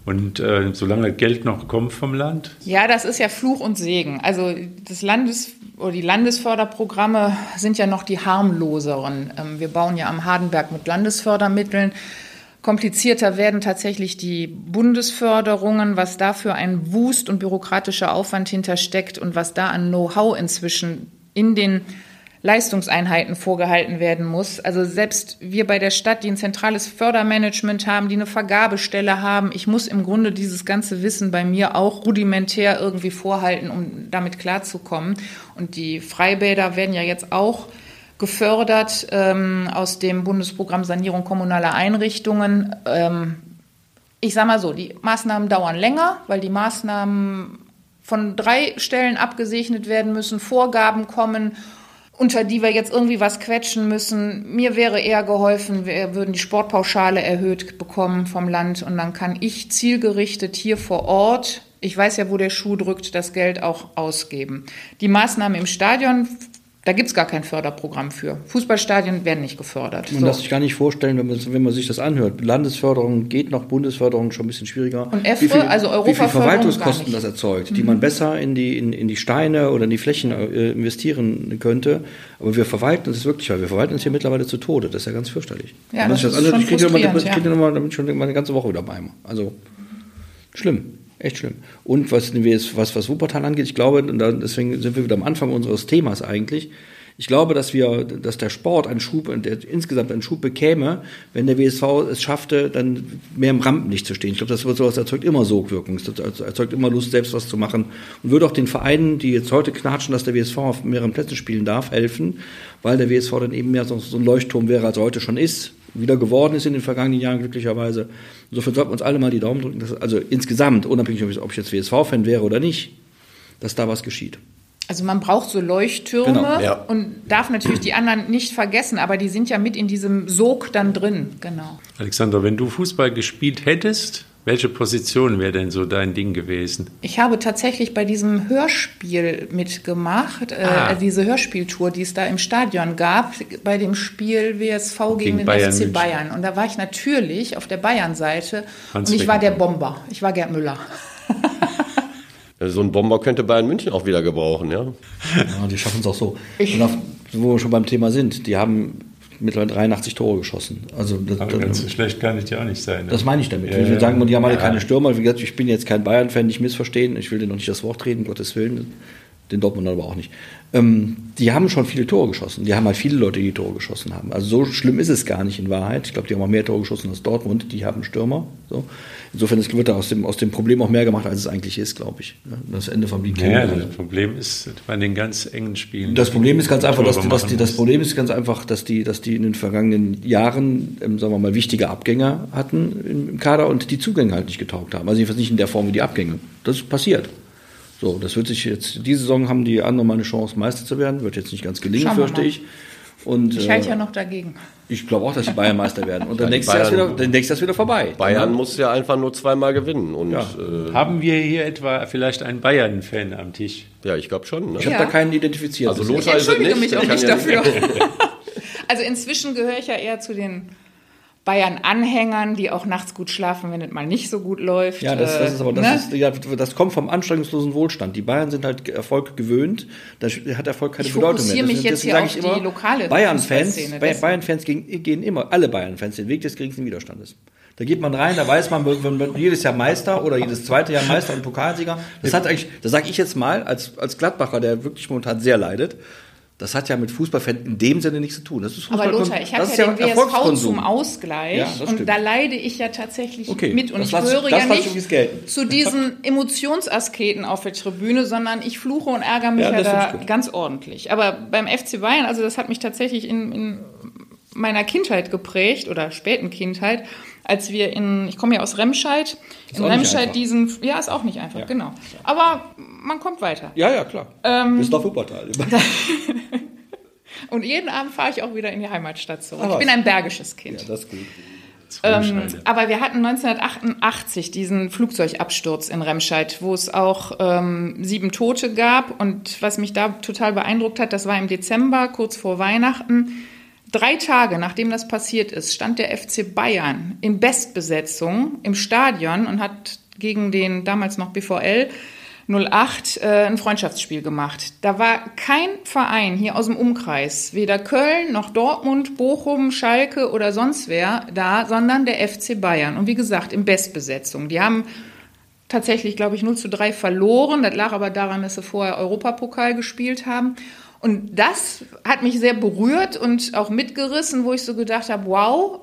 Und äh, solange Geld noch kommt vom Land? Ja, das ist ja Fluch und Segen. Also das Landes oder die Landesförderprogramme sind ja noch die harmloseren. Ähm, wir bauen ja am Hardenberg mit Landesfördermitteln. Komplizierter werden tatsächlich die Bundesförderungen, was dafür ein Wust und bürokratischer Aufwand hintersteckt und was da an Know-how inzwischen in den Leistungseinheiten vorgehalten werden muss. Also selbst wir bei der Stadt, die ein zentrales Fördermanagement haben, die eine Vergabestelle haben, ich muss im Grunde dieses ganze Wissen bei mir auch rudimentär irgendwie vorhalten, um damit klarzukommen. Und die Freibäder werden ja jetzt auch gefördert ähm, aus dem Bundesprogramm Sanierung kommunaler Einrichtungen. Ähm, ich sage mal so, die Maßnahmen dauern länger, weil die Maßnahmen von drei Stellen abgesegnet werden müssen, Vorgaben kommen unter die wir jetzt irgendwie was quetschen müssen. Mir wäre eher geholfen, wir würden die Sportpauschale erhöht bekommen vom Land und dann kann ich zielgerichtet hier vor Ort, ich weiß ja, wo der Schuh drückt, das Geld auch ausgeben. Die Maßnahmen im Stadion da gibt es gar kein Förderprogramm für. Fußballstadien werden nicht gefördert. Man so. darf sich gar nicht vorstellen, wenn man, wenn man sich das anhört. Landesförderung geht noch, Bundesförderung schon ein bisschen schwieriger. Und EFRE, wie viel, also Europa Wie viel Verwaltungskosten das erzeugt, mhm. die man besser in die, in, in die Steine oder in die Flächen äh, investieren könnte. Aber wir verwalten das wirklich, weil wir verwalten uns hier mittlerweile zu Tode. Das ist ja ganz fürchterlich. Ja, das, das ist anhört, schon ich kriege ja. ich kriege ja. mal, schon mal eine ganze Woche wieder beim. Also schlimm. Echt schlimm. Und was, was, was Wuppertal angeht, ich glaube, deswegen sind wir wieder am Anfang unseres Themas eigentlich. Ich glaube, dass wir, dass der Sport einen Schub, der insgesamt einen Schub bekäme, wenn der WSV es schaffte, dann mehr im Rampenlicht zu stehen. Ich glaube, das sowas erzeugt immer Sogwirkung. Es erzeugt immer Lust, selbst was zu machen. Und würde auch den Vereinen, die jetzt heute knatschen, dass der WSV auf mehreren Plätzen spielen darf, helfen, weil der WSV dann eben mehr so, so ein Leuchtturm wäre, als er heute schon ist wieder geworden ist in den vergangenen Jahren glücklicherweise. Insofern sollten wir uns alle mal die Daumen drücken, dass, also insgesamt, unabhängig ob ich jetzt WSV-Fan wäre oder nicht, dass da was geschieht. Also man braucht so Leuchttürme genau, ja. und darf natürlich die anderen nicht vergessen, aber die sind ja mit in diesem Sog dann drin, genau. Alexander, wenn du Fußball gespielt hättest, welche Position wäre denn so dein Ding gewesen? Ich habe tatsächlich bei diesem Hörspiel mitgemacht, äh, ah. äh, diese Hörspieltour, die es da im Stadion gab, bei dem Spiel WSV gegen, gegen den Bayern FC München. Bayern. Und da war ich natürlich auf der Bayern-Seite und ich war der Bomber. Ich war Gerd Müller. [laughs] So ein Bomber könnte Bayern München auch wieder gebrauchen, ja. Ja, die schaffen es auch so. Und auf, wo wir schon beim Thema sind, die haben mittlerweile 83 Tore geschossen. Also das, Aber ganz so schlecht kann ich ja auch nicht sein. Ne? das meine ich damit. Ja, ich will ja. sagen, die haben alle keine Stürmer. Wie gesagt, ich bin jetzt kein Bayern-Fan, nicht missverstehen. Ich will dir noch nicht das Wort reden, um Gottes Willen. Den Dortmund aber auch nicht. Ähm, die haben schon viele Tore geschossen. Die haben halt viele Leute, die Tore geschossen haben. Also so schlimm ist es gar nicht in Wahrheit. Ich glaube, die haben auch mehr Tore geschossen als Dortmund. Die haben Stürmer. So. Insofern es wird da aus dem, aus dem Problem auch mehr gemacht, als es eigentlich ist, glaube ich. Ja, Das Ende vom Lied Ja, das Problem ist bei den ganz engen Spielen. das Problem ist ganz einfach, dass, die, dass die, das. Problem ist ganz einfach, dass die, dass die in den vergangenen Jahren, ähm, sagen wir mal, wichtige Abgänger hatten im, im Kader und die Zugänge halt nicht getaugt haben. Also jedenfalls nicht in der Form wie die Abgänge. Das ist passiert. So, das wird sich jetzt, diese Saison haben die anderen mal eine Chance, Meister zu werden. Wird jetzt nicht ganz gelingen, fürchte ich. Und Ich äh, halte ja noch dagegen. ich glaube auch, dass die Bayern Meister werden. Und dann die nächstes Jahr, ist Bayern- wieder, dann nächstes Jahr ist wieder vorbei. Bayern muss ja einfach nur zweimal gewinnen. Und Ja. ja, äh, Haben wir hier etwa vielleicht einen Bayern-Fan am Tisch? ja ich glaube schon. Ne? Ich habe Ja. da keinen identifiziert. Also Lothar- Ich ist es entschuldige nicht, mich auch nicht ja dafür. [laughs] also inzwischen gehöre ich ja eher zu den Bayern-Anhängern, die auch nachts gut schlafen, wenn es mal nicht so gut läuft. Ja, das, das ist aber das, ne? ist, ja, das kommt vom anstrengungslosen Wohlstand. Die Bayern sind halt Erfolg gewöhnt. Da hat Erfolg keine Ich Bedeutung mehr. fokussiere mich jetzt hier auf die lokale Bayern-Fans. Bayern-Fans gehen, gehen immer, alle Bayern-Fans den Weg des geringsten Widerstandes. Da geht man rein, da weiß man, wenn man jedes Jahr Meister oder jedes zweite Jahr Meister und Pokalsieger. Das hat eigentlich, das sage ich jetzt mal als als Gladbacher, der wirklich momentan sehr leidet. Das hat ja mit Fußballfans in dem Sinne nichts zu tun. Das ist Aber Lothar, ich habe das ja ist den WSV zum Ausgleich Ja, und da leide ich ja tatsächlich Okay, mit und ich lass- gehöre ja nicht zu diesen [laughs] Emotionsasketen auf der Tribüne, sondern ich fluche und ärgere mich Ja, ja, da ganz ordentlich. Aber beim FC Bayern, also das hat mich tatsächlich in, in meiner Kindheit geprägt oder späten Kindheit, als wir in, ich komme ja aus Remscheid, in auch nicht Remscheid diesen, ja, ist auch nicht einfach, genau. Aber man kommt weiter. Ja, ja, klar. Ähm, Bis nach Wuppertal. [laughs] Und jeden Abend fahre ich auch wieder in die Heimatstadt zurück. Ah, ich bin ein bergisches Kind. Ja, das ist gut. Ähm, aber wir hatten 1988 diesen Flugzeugabsturz in Remscheid, wo es auch ähm, sieben Tote gab. Und was mich da total beeindruckt hat, das war im Dezember, kurz vor Weihnachten. Drei Tage nachdem das passiert ist, stand der FC Bayern in Bestbesetzung im Stadion und hat gegen den damals noch BVL 08 äh, ein Freundschaftsspiel gemacht. Da war kein Verein hier aus dem Umkreis, weder Köln noch Dortmund, Bochum, Schalke oder sonst wer da, sondern der FC Bayern. Und wie gesagt, in Bestbesetzung. Die haben tatsächlich, glaube ich, 0 zu 3 verloren. Das lag aber daran, dass sie vorher Europapokal gespielt haben. Und das hat mich sehr berührt und auch mitgerissen, wo ich so gedacht habe, wow,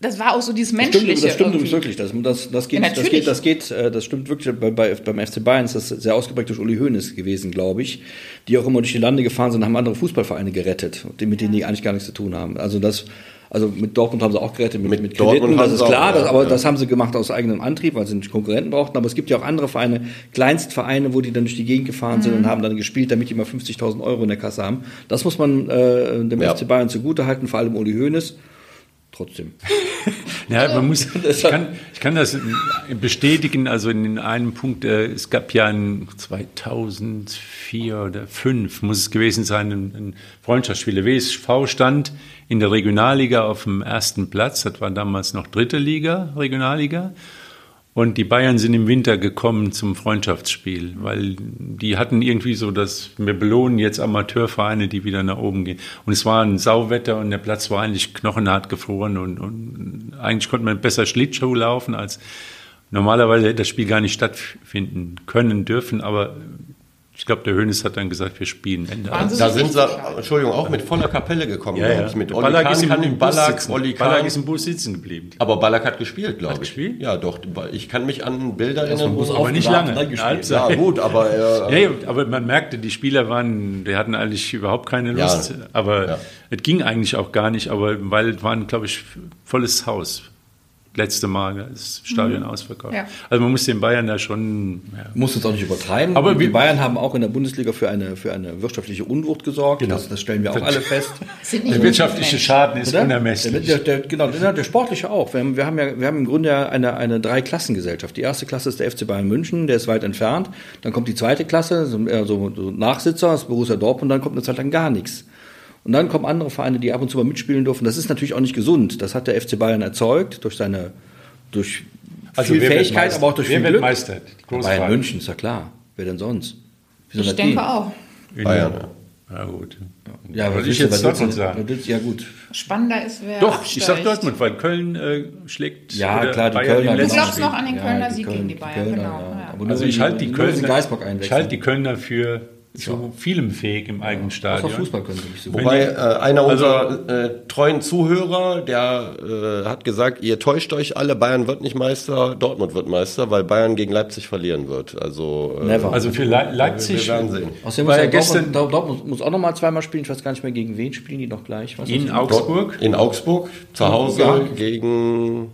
das war auch so dieses Das Menschliche. stimmt, das stimmt irgendwie. übrigens wirklich. Das, das, das, geht, Ja, das, geht, das geht, äh, das stimmt wirklich. Bei, bei, beim FC Bayern ist das sehr ausgeprägt durch Uli Hoeneß gewesen, glaube ich, die auch immer durch die Lande gefahren sind, haben andere Fußballvereine gerettet, mit denen die eigentlich gar nichts zu tun haben. Also das, also mit Dortmund haben sie auch gerettet, mit, Mit mit, Dortmund Krediten, das ist sie auch, klar, das, aber ja. das haben sie gemacht aus eigenem Antrieb, weil sie nicht Konkurrenten brauchten. Aber es gibt ja auch andere Vereine, Kleinstvereine, wo die dann durch die Gegend gefahren sind und haben dann gespielt, damit die mal 50.000 Euro in der Kasse haben. Das muss man äh, dem Ja. FC Bayern zugutehalten, vor allem Uli Hoeneß. Trotzdem. [laughs] Ja, man muss, [laughs] ich kann, ich kann das bestätigen, also in einem Punkt, äh, es gab ja ein 2004 oder 2005, muss es gewesen sein, ein, ein Freundschaftsspiel. Der WSV stand in der Regionalliga auf dem ersten Platz, das war damals noch dritte Liga, Regionalliga. Und die Bayern sind im Winter gekommen zum Freundschaftsspiel, weil die hatten irgendwie so, dass wir belohnen jetzt Amateurvereine, die wieder nach oben gehen. Und es war ein Sauwetter und der Platz war eigentlich knochenhart gefroren und, und eigentlich konnte man besser Schlittschuh laufen als normalerweise hätte das Spiel gar nicht stattfinden können dürfen, aber ich glaube, der Hönes hat dann gesagt, wir spielen Ende. Da sind nicht sie? Entschuldigung, auch mit voller Kapelle gekommen, ja, glaub ja. ich. Mit Ballack Kahn, ist im, kann im Bus Ballack, sitzen. Ballack ist im Bus sitzen geblieben. Aber Ballack hat gespielt, glaube ich. gespielt? Ja, doch. Ich kann mich an Bilder erinnern. Bus wo- aber nicht aufgewacht, lange. gespielt. Ja, gut, aber [laughs] Ja, äh, ja, aber man merkte, die Spieler waren, die hatten eigentlich überhaupt keine Ja. Lust. Aber Ja. es ging eigentlich auch gar nicht, aber weil es waren, glaube ich, volles Haus. Letzte Mal das Stadion ausverkauft. Ja. Also man muss den Bayern da schon. Ja. Muss uns auch nicht übertreiben. Aber die Bayern haben auch in der Bundesliga für eine, für eine wirtschaftliche Unwucht gesorgt. Genau. Das, das stellen wir auch alle fest. [laughs] Der wirtschaftliche. Schaden ist Oder? unermesslich. Der, der, genau, der, der sportliche auch. Wir haben, wir haben ja, wir haben im Grunde ja eine, eine Dreiklassengesellschaft. Die erste Klasse ist der FC Bayern München, der ist weit entfernt. Dann kommt die zweite Klasse, so, so Nachsitzer, das Borussia Dortmund, dann kommt eine Zeit lang gar nichts. Und dann kommen andere Vereine, die ab und zu mal mitspielen dürfen. Das ist natürlich auch nicht gesund. Das hat der FC Bayern erzeugt durch seine, durch Also viel Fähigkeit, aber auch durch wer viel wird Glück. Meister? Die Bayern Frage. München, ist ja klar. Wer denn sonst? Wie soll Ich denke gehen? auch. Bayern. Ja, gut. Ja, Was was ich jetzt Dortmund sagen? Ja, gut. Spannender ist, wer Doch, ich sag absteigt. Dortmund, weil Köln äh, schlägt Ja, klar, die Bayern Kölner. Du glaubst Spiel. noch an den Kölner Sieg Köln- gegen die Bayern, Kölner, genau, ja. ja. Aber Also wenn ich halte die Kölner, ich halte die Kölner für zu vielem fähig im eigenen Außer Stadion. Fußball können sie nicht so. Wobei äh, einer Also- unserer äh, treuen Zuhörer, der äh, hat gesagt, ihr täuscht euch alle, Bayern wird nicht Meister, Dortmund wird Meister, weil Bayern gegen Leipzig verlieren wird. Also, äh, Never. Also für Le Leipzig wir werden sehen. Außerdem muss ja ja gestern Dortmund, Dortmund muss auch noch mal zweimal spielen. Ich weiß gar nicht mehr, gegen wen spielen die noch gleich. Was in Augsburg. In Augsburg, zu Hause Ja. gegen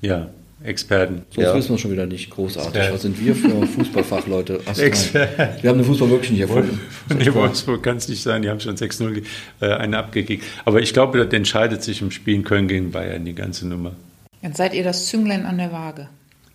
Ja, Experten. Sonst Ja. wissen wir schon wieder nicht großartig. Experten. Was sind wir für Fußballfachleute? Experten. Wir haben den Fußball wirklich nicht erfunden. Nee, Wolfsburg kann es nicht sein, die haben schon 6-0 äh, eine abgekickt. Aber ich glaube, das entscheidet sich im Spiel in Köln gegen Bayern, die ganze Nummer. Dann seid ihr das Zünglein an der Waage.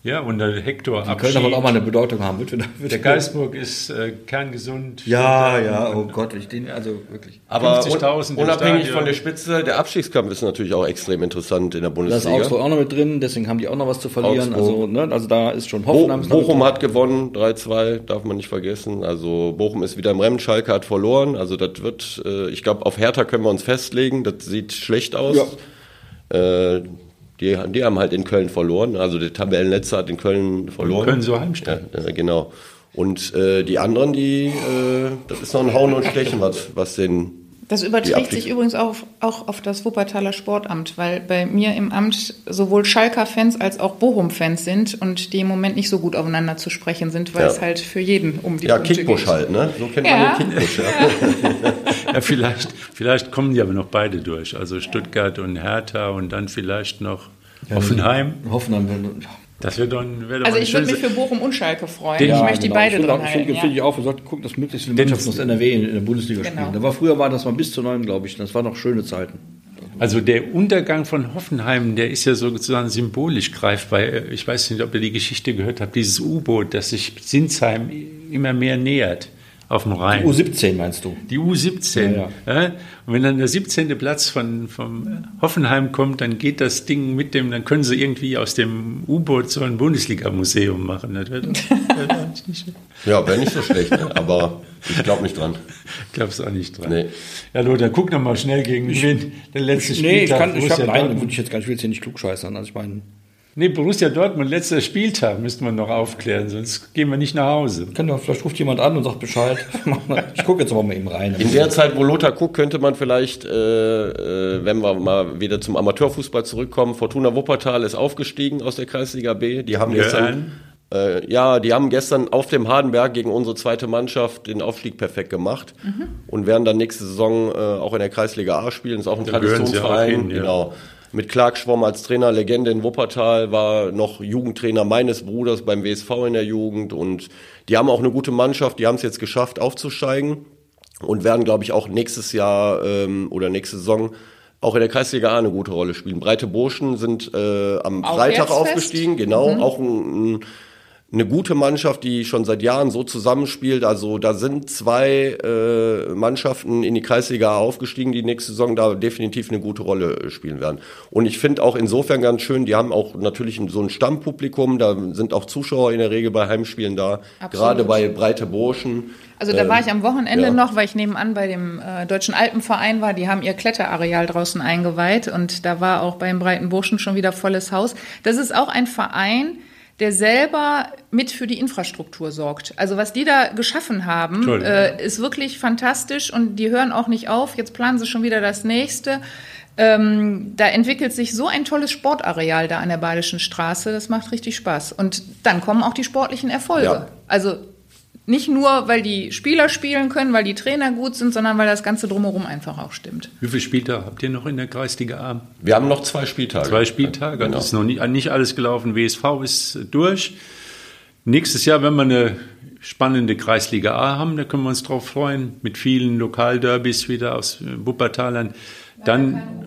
Ja, und der Hector Die Kölner wollen auch mal Abschied. eine Bedeutung haben. Wird, wird, Der Geisburg ist äh, kerngesund. Ja, ja, oh Gott, ich den, also wirklich. Aber 50.000 un im unabhängig von der Spitze, der Abstiegskampf ist natürlich auch extrem interessant in der Da ist Bundesliga. Augsburg auch noch mit drin, deswegen haben die auch noch was zu verlieren. Augsburg. Also, ne, also da ist schon Bo Hoffenheim. noch Bochum hat gewonnen, 3-2, darf man nicht vergessen. Also Bochum ist wieder im Rennen, Schalke hat verloren. Also das wird, äh, ich glaube, auf Hertha können wir uns festlegen. Das sieht schlecht aus. Äh, die, die haben halt in Köln verloren. Also der Tabellenletzter hat in Köln verloren. Köln so Heimstein. Ja, äh, genau. Und äh, die anderen, die, äh, das ist noch ein Hauen und Stechen, was, was den Das überträgt sich übrigens auch, auch auf das Wuppertaler Sportamt, weil bei mir im Amt sowohl Schalker-Fans als auch Bochum-Fans sind und die im Moment nicht so gut aufeinander zu sprechen sind, weil Ja. es halt für jeden um die Ja, Punkte Kickbusch geht. halt, ne? So kennt Ja. man den Kickbusch, ja. [laughs] Ja, vielleicht, vielleicht kommen die aber noch beide durch. Also Stuttgart und Hertha und dann vielleicht noch Hoffenheim. Hoffenheim. Das wäre doch, ein- wär doch Also ich würde mich für Bochum und Schalke freuen. Den- ich Ja, möchte die genau. beide ich finde drin auch, halten. finde, ja. finde ich auch, wir sollten gucken, dass möglichst viele Mannschaften aus NRW in, in der Bundesliga Genau. spielen. Da war früher war das mal bis zu neun, glaube ich. Das waren noch schöne Zeiten. Also der Untergang von Hoffenheim, der ist ja sozusagen symbolisch greifbar. Ich weiß nicht, ob ihr die Geschichte gehört habt, dieses U-Boot, das sich Sinsheim immer mehr nähert auf dem Rhein. U17 meinst du? Die U17. Ja, Ja, Und wenn dann der 17. Platz von, vom Hoffenheim kommt, dann geht das Ding mit dem, dann können sie irgendwie aus dem U-Boot so ein Bundesliga-Museum machen. Das wäre doch- wäre doch nicht schlecht. Ja, wäre nicht so schlecht, ne? aber ich glaube nicht dran. Glaubst auch nicht dran. Nee. Ja, Lothar, guck noch mal schnell gegen wen der letzte Spieltag. Nee, ich kann, ich habe nein, würde ich jetzt gar nicht, ich will jetzt hier nicht klugscheißern. Also ich meine, Nee, Borussia Dortmund, letzter Spieltag, müsste man noch aufklären, sonst gehen wir nicht nach Hause. kann ja, vielleicht ruft jemand an und sagt Bescheid. [laughs] ich gucke jetzt aber mal eben rein. In der Zeit, wo Lothar guckt, könnte man vielleicht, äh, äh, wenn wir mal wieder zum Amateurfußball zurückkommen, Fortuna Wuppertal ist aufgestiegen aus der Kreisliga B. Die haben Ja, gestern, äh, ja, die haben gestern auf dem Hardenberg gegen unsere zweite Mannschaft den Aufstieg perfekt gemacht und werden dann nächste Saison äh, auch in der Kreisliga A spielen. Ist auch ein Da auch Traditionsverein. hin, ja. Genau. Mit Clark Schwomm als Trainer, Legende in Wuppertal, war noch Jugendtrainer meines Bruders beim WSV in der Jugend. Und die haben auch eine gute Mannschaft, die haben es jetzt geschafft aufzusteigen. Und werden, glaube ich, auch nächstes Jahr ähm, oder nächste Saison auch in der Kreisliga A eine gute Rolle spielen. Breite Burschen sind äh, am Auch Freitag aufgestiegen, genau, auch ein, ein, eine gute Mannschaft, die schon seit Jahren so zusammenspielt. Also da sind zwei äh, Mannschaften in die Kreisliga aufgestiegen, die nächste Saison da definitiv eine gute Rolle äh, spielen werden. Und ich finde auch insofern ganz schön, die haben auch natürlich so ein Stammpublikum, da sind auch Zuschauer in der Regel bei Heimspielen da, Absolut. gerade bei Breite Burschen. Also da war ich am Wochenende ja. noch, weil ich nebenan bei dem äh, Deutschen Alpenverein war. Die haben ihr Kletterareal draußen eingeweiht und da war auch beim Breiten Burschen schon wieder volles Haus. Das ist auch ein Verein, der selber mit für die Infrastruktur sorgt. Also was die da geschaffen haben, äh, ist wirklich fantastisch und die hören auch nicht auf. Jetzt planen sie schon wieder das nächste. Ähm, da entwickelt sich so ein tolles Sportareal da an der Badischen Straße. Das macht richtig Spaß. Und dann kommen auch die sportlichen Erfolge. Ja. Also nicht nur, weil die Spieler spielen können, weil die Trainer gut sind, sondern weil das Ganze drumherum einfach auch stimmt. Wie viele Spieltage habt ihr noch in der Kreisliga A? Wir haben noch zwei Spieltage. Zwei Spieltage, Genau. also ist noch nicht, nicht alles gelaufen. WSV ist durch. Nächstes Jahr, wenn wir eine spannende Kreisliga A haben, da können wir uns drauf freuen, mit vielen Lokalderbys wieder aus äh, Wuppertalern. Dann,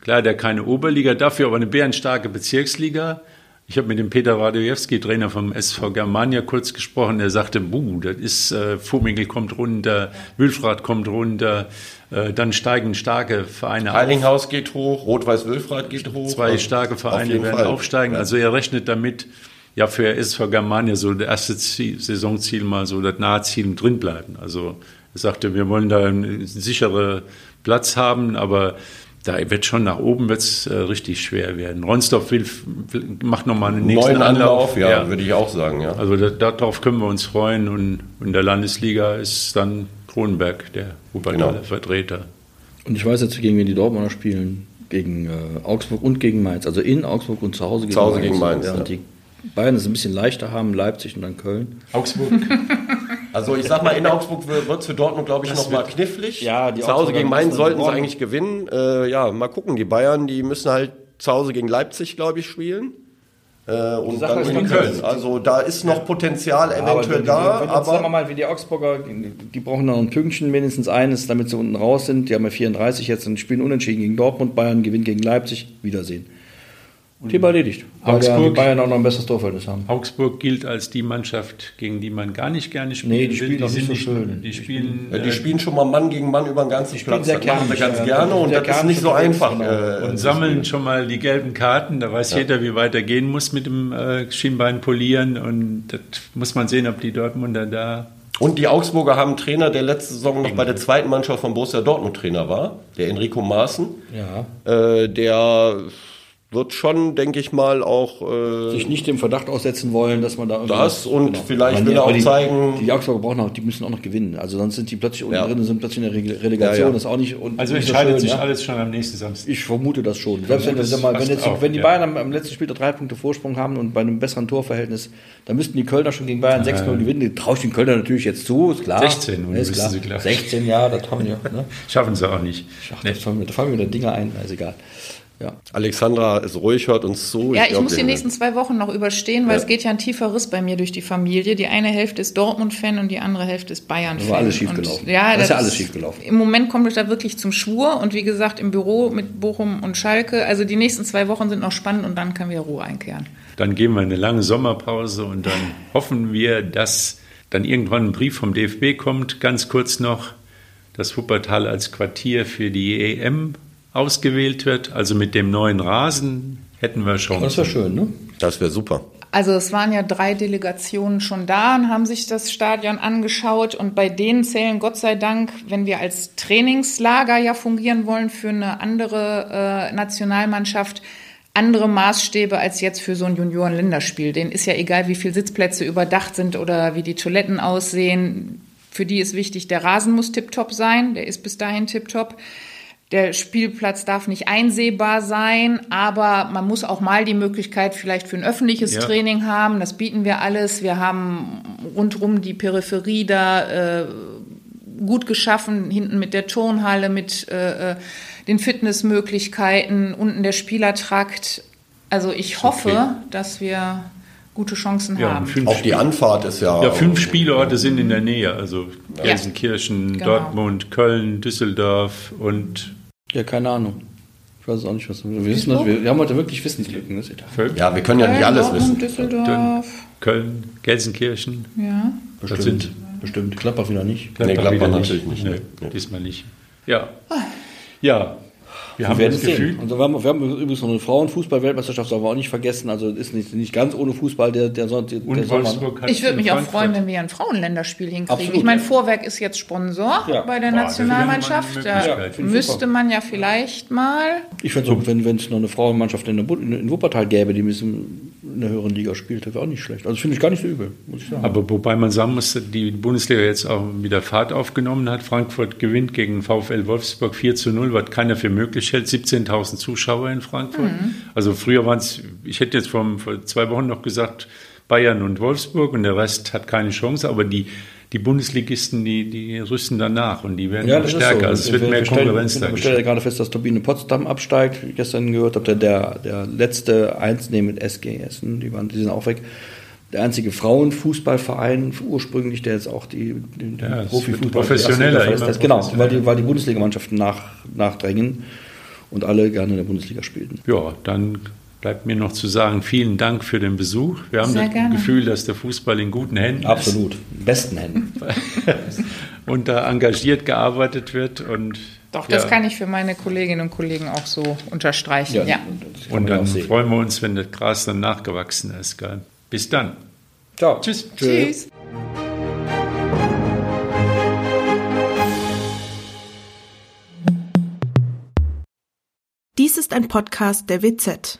klar, der keine Oberliga, dafür aber eine bärenstarke Bezirksliga. Ich habe mit dem Peter Radojewski, Trainer vom SV Germania, kurz gesprochen. Er sagte, buh, das ist, äh, Vomingel kommt runter, Wülfrath kommt runter, äh, dann steigen starke Vereine auf. Heilinghaus geht hoch, Rot-Weiß-Wülfrath geht hoch. Zwei Also starke auf Vereine jeden werden Fall. aufsteigen. Ja. Also er rechnet damit, ja für SV Germania so das erste Ziel, Saisonziel mal so das nahe Ziel drin bleiben. Also er sagte, wir wollen da einen sicheren Platz haben, aber da wird schon nach oben wird's äh, richtig schwer werden. Ronsdorf will, will macht nochmal einen nächsten Neuen Anlauf. Anlauf, ja, würde ich auch sagen, ja. Also da, darauf können wir uns freuen und in der Landesliga ist dann Kronenberg der Wuppertaler Genau. Vertreter. Und ich weiß jetzt, gegen wen die Dortmunder spielen. Gegen äh, Augsburg und gegen Mainz. Also in Augsburg und zu Hause gegen Zu Hause Mainz. gegen Mainz, ja. die Bayern es ein bisschen leichter haben, Leipzig und dann Köln. Augsburg. [laughs] Also ich sag mal, in Augsburg wird es für Dortmund, glaube ich, Das noch mal wird- knifflig. Ja, die zu Hause gegen Mainz sollten sie eigentlich gewinnen. Äh, ja, mal gucken. Die Bayern, die müssen halt zu Hause gegen Leipzig, glaube ich, spielen. Äh, und Sache dann gegen Köln. können- Also da ist noch Potenzial eventuell wenn, da, wenn, wenn jetzt, sagen wir aber mal, wie die Augsburger, die brauchen noch ein Pünktchen, mindestens eines, damit sie unten raus sind. Die haben ja 34 jetzt und spielen unentschieden gegen Dortmund. Bayern gewinnt gegen Leipzig. Wiedersehen. Thema erledigt. Weil ja die Augsburg- Bayern auch noch ein besseres Torverhältnis haben. Augsburg gilt als die Mannschaft, gegen die man gar nicht gerne spielt. Nee, die spielen auch nicht so schön. Die spielen, Ja, die äh, spielen schon mal Mann gegen Mann über den ganzen Platz. sehr Das machen sie ganz ja. gerne und Sehr das ist nicht so einfach. genau. äh, und sammeln schon mal die gelben Karten. Da weiß jeder, wie weit er gehen muss mit dem äh, Schienbein polieren. Und das muss man sehen, ob die Dortmunder da. Und die Augsburger haben einen Trainer, der letzte Saison noch bei der zweiten Mannschaft von Borussia Dortmund Trainer war, der Enrico Maaßen. Ja. Äh, der wird schon, denke ich mal, auch äh, Sich nicht dem Verdacht aussetzen wollen, dass man da irgendwie- Das und vielleicht Aber will er auch die, zeigen- Die Augsburger brauchen auch, die müssen auch noch gewinnen. Also sonst sind die plötzlich unten Ja. drin und sind plötzlich in der Rele- Relegation. Ja, ja. Das ist auch nicht. Und Also entscheidet sich ja. alles schon am nächsten Samstag. Ich vermute das schon. Selbst wenn, das mal, wenn, jetzt, auch, wenn die ja. Bayern am, am letzten Spieltag drei Punkte Vorsprung haben und bei einem besseren Torverhältnis, dann müssten die Kölner schon gegen Bayern 6-0 gewinnen. Die traue ich den Kölner natürlich jetzt zu, ist klar. 16, Ja, ist klar. Sie, ich. 16, ja, das haben wir. Ne? [laughs] Schaffen sie auch nicht. Ach, da fallen mir, da fallen mir wieder Dinge ein, ist egal. Ja. Alexandra ist ruhig, hört uns zu. Ja, ich glaub, muss die nächsten zwei Wochen noch überstehen, weil Ja. es geht ja ein tiefer Riss bei mir durch die Familie. Die eine Hälfte ist Dortmund-Fan und die andere Hälfte ist Bayern-Fan. Da war alles Und- schiefgelaufen. Ja, Das ist ja alles schiefgelaufen. Im Moment kommt es da wirklich zum Schwur und wie gesagt im Büro mit Bochum und Schalke. Also die nächsten zwei Wochen sind noch spannend und dann kann wieder Ruhe einkehren. Dann gehen wir in eine lange Sommerpause und dann hoffen wir, dass dann irgendwann ein Brief vom DFB kommt. Ganz kurz noch, dass Wuppertal als Quartier für die EM ausgewählt wird. Also mit dem neuen Rasen hätten wir schon. Das wäre schön, ne? Das wäre super. Also es waren ja drei Delegationen schon da und haben sich das Stadion angeschaut und bei denen zählen Gott sei Dank, wenn wir als Trainingslager ja fungieren wollen für eine andere äh, Nationalmannschaft, andere Maßstäbe als jetzt für so ein Junioren-Länderspiel. Denen ist ja egal, wie viele Sitzplätze überdacht sind oder wie die Toiletten aussehen. Für die ist wichtig, der Rasen muss tipptopp sein, der ist bis dahin tipptopp. Der Spielplatz darf nicht einsehbar sein, aber man muss auch mal die Möglichkeit vielleicht für ein öffentliches Ja. Training haben. Das bieten wir alles. Wir haben rundrum die Peripherie da äh, gut geschaffen, hinten mit der Turnhalle, mit äh, äh, den Fitnessmöglichkeiten, unten der Spielertrakt. Also ich hoffe, dass wir gute Chancen Ja, haben. Auch die Anfahrt ist ja. ja, fünf Spielorte sind in der Nähe. Also Ja. Gelsenkirchen, Genau. Dortmund, Köln, Düsseldorf und Ja, keine Ahnung. Ich weiß es auch nicht, was wir wissen. Das, wir, wir haben heute wirklich Wissenslücken. Das ist ja wir können ja nicht alles wissen. Düsseldorf. Köln, Gelsenkirchen. Ja. Das sind bestimmt. Gladbach wieder nicht. Nee, Gladbach wieder natürlich nicht. Nee, Nee. diesmal nicht. Ja. Ja. Wir haben Wir werden das. Gefühl, Also wir, haben, wir haben übrigens noch eine Frauenfußball-Weltmeisterschaft, sollen wir auch nicht vergessen. Also es ist nicht, nicht ganz ohne Fußball der, der, Son- der und Sommer. Wolfsburg hat Ich würde in mich auch Frankfurt- freuen, wenn wir ein Frauenländerspiel hinkriegen. Absolut, ich meine, ja. Vorwerk ist jetzt Sponsor Ja. bei der Boah, Nationalmannschaft. Da müsste man ja vielleicht mal. Ich fände es wenn wenn es noch eine Frauenmannschaft in, der, Bu- in Wuppertal gäbe, die bisschen in der höheren Liga spielt, das wäre auch nicht schlecht. Also finde ich gar nicht so übel, muss ich sagen. Aber wobei man sagen muss, die Bundesliga jetzt auch wieder Fahrt aufgenommen hat. Frankfurt gewinnt gegen VfL Wolfsburg 4 zu 0, was keiner für möglich hält. 17.000 Zuschauer in Frankfurt. Also früher waren es, ich hätte jetzt vor, vor zwei Wochen noch gesagt, Bayern und Wolfsburg und der Rest hat keine Chance. Aber die, die Bundesligisten, die, die rüsten danach und die werden immer stärker. Also es wird Wir- mehr wir stellen- Konkurrenz da Wir stellen ja geschaffen. gerade fest, dass Turbine Potsdam absteigt. Wie ich gestern gehört habe, der, der, der letzte Eins mit SG Essen, die, waren, die sind auch weg. Der einzige Frauenfußballverein ursprünglich, der jetzt auch die, den, den Ja, Profifußball professioneller. Genau, weil die, weil die Bundesligamannschaften nach, nachdrängen und alle gerne in der Bundesliga spielten. Ja, dann bleibt mir noch zu sagen, vielen Dank für den Besuch. Wir haben Sehr das gerne. Gefühl, dass der Fußball in guten Händen Absolut. In besten Händen. ist [laughs] und da engagiert gearbeitet wird. Und, Doch, das ja, kann ich für meine Kolleginnen und Kollegen auch so unterstreichen. Ja. kann Und ja dann freuen wir uns, wenn das Gras dann nachgewachsen ist. Gell? Bis dann. Ciao. Tschüss. Tschüss. Dies ist ein Podcast der WZ.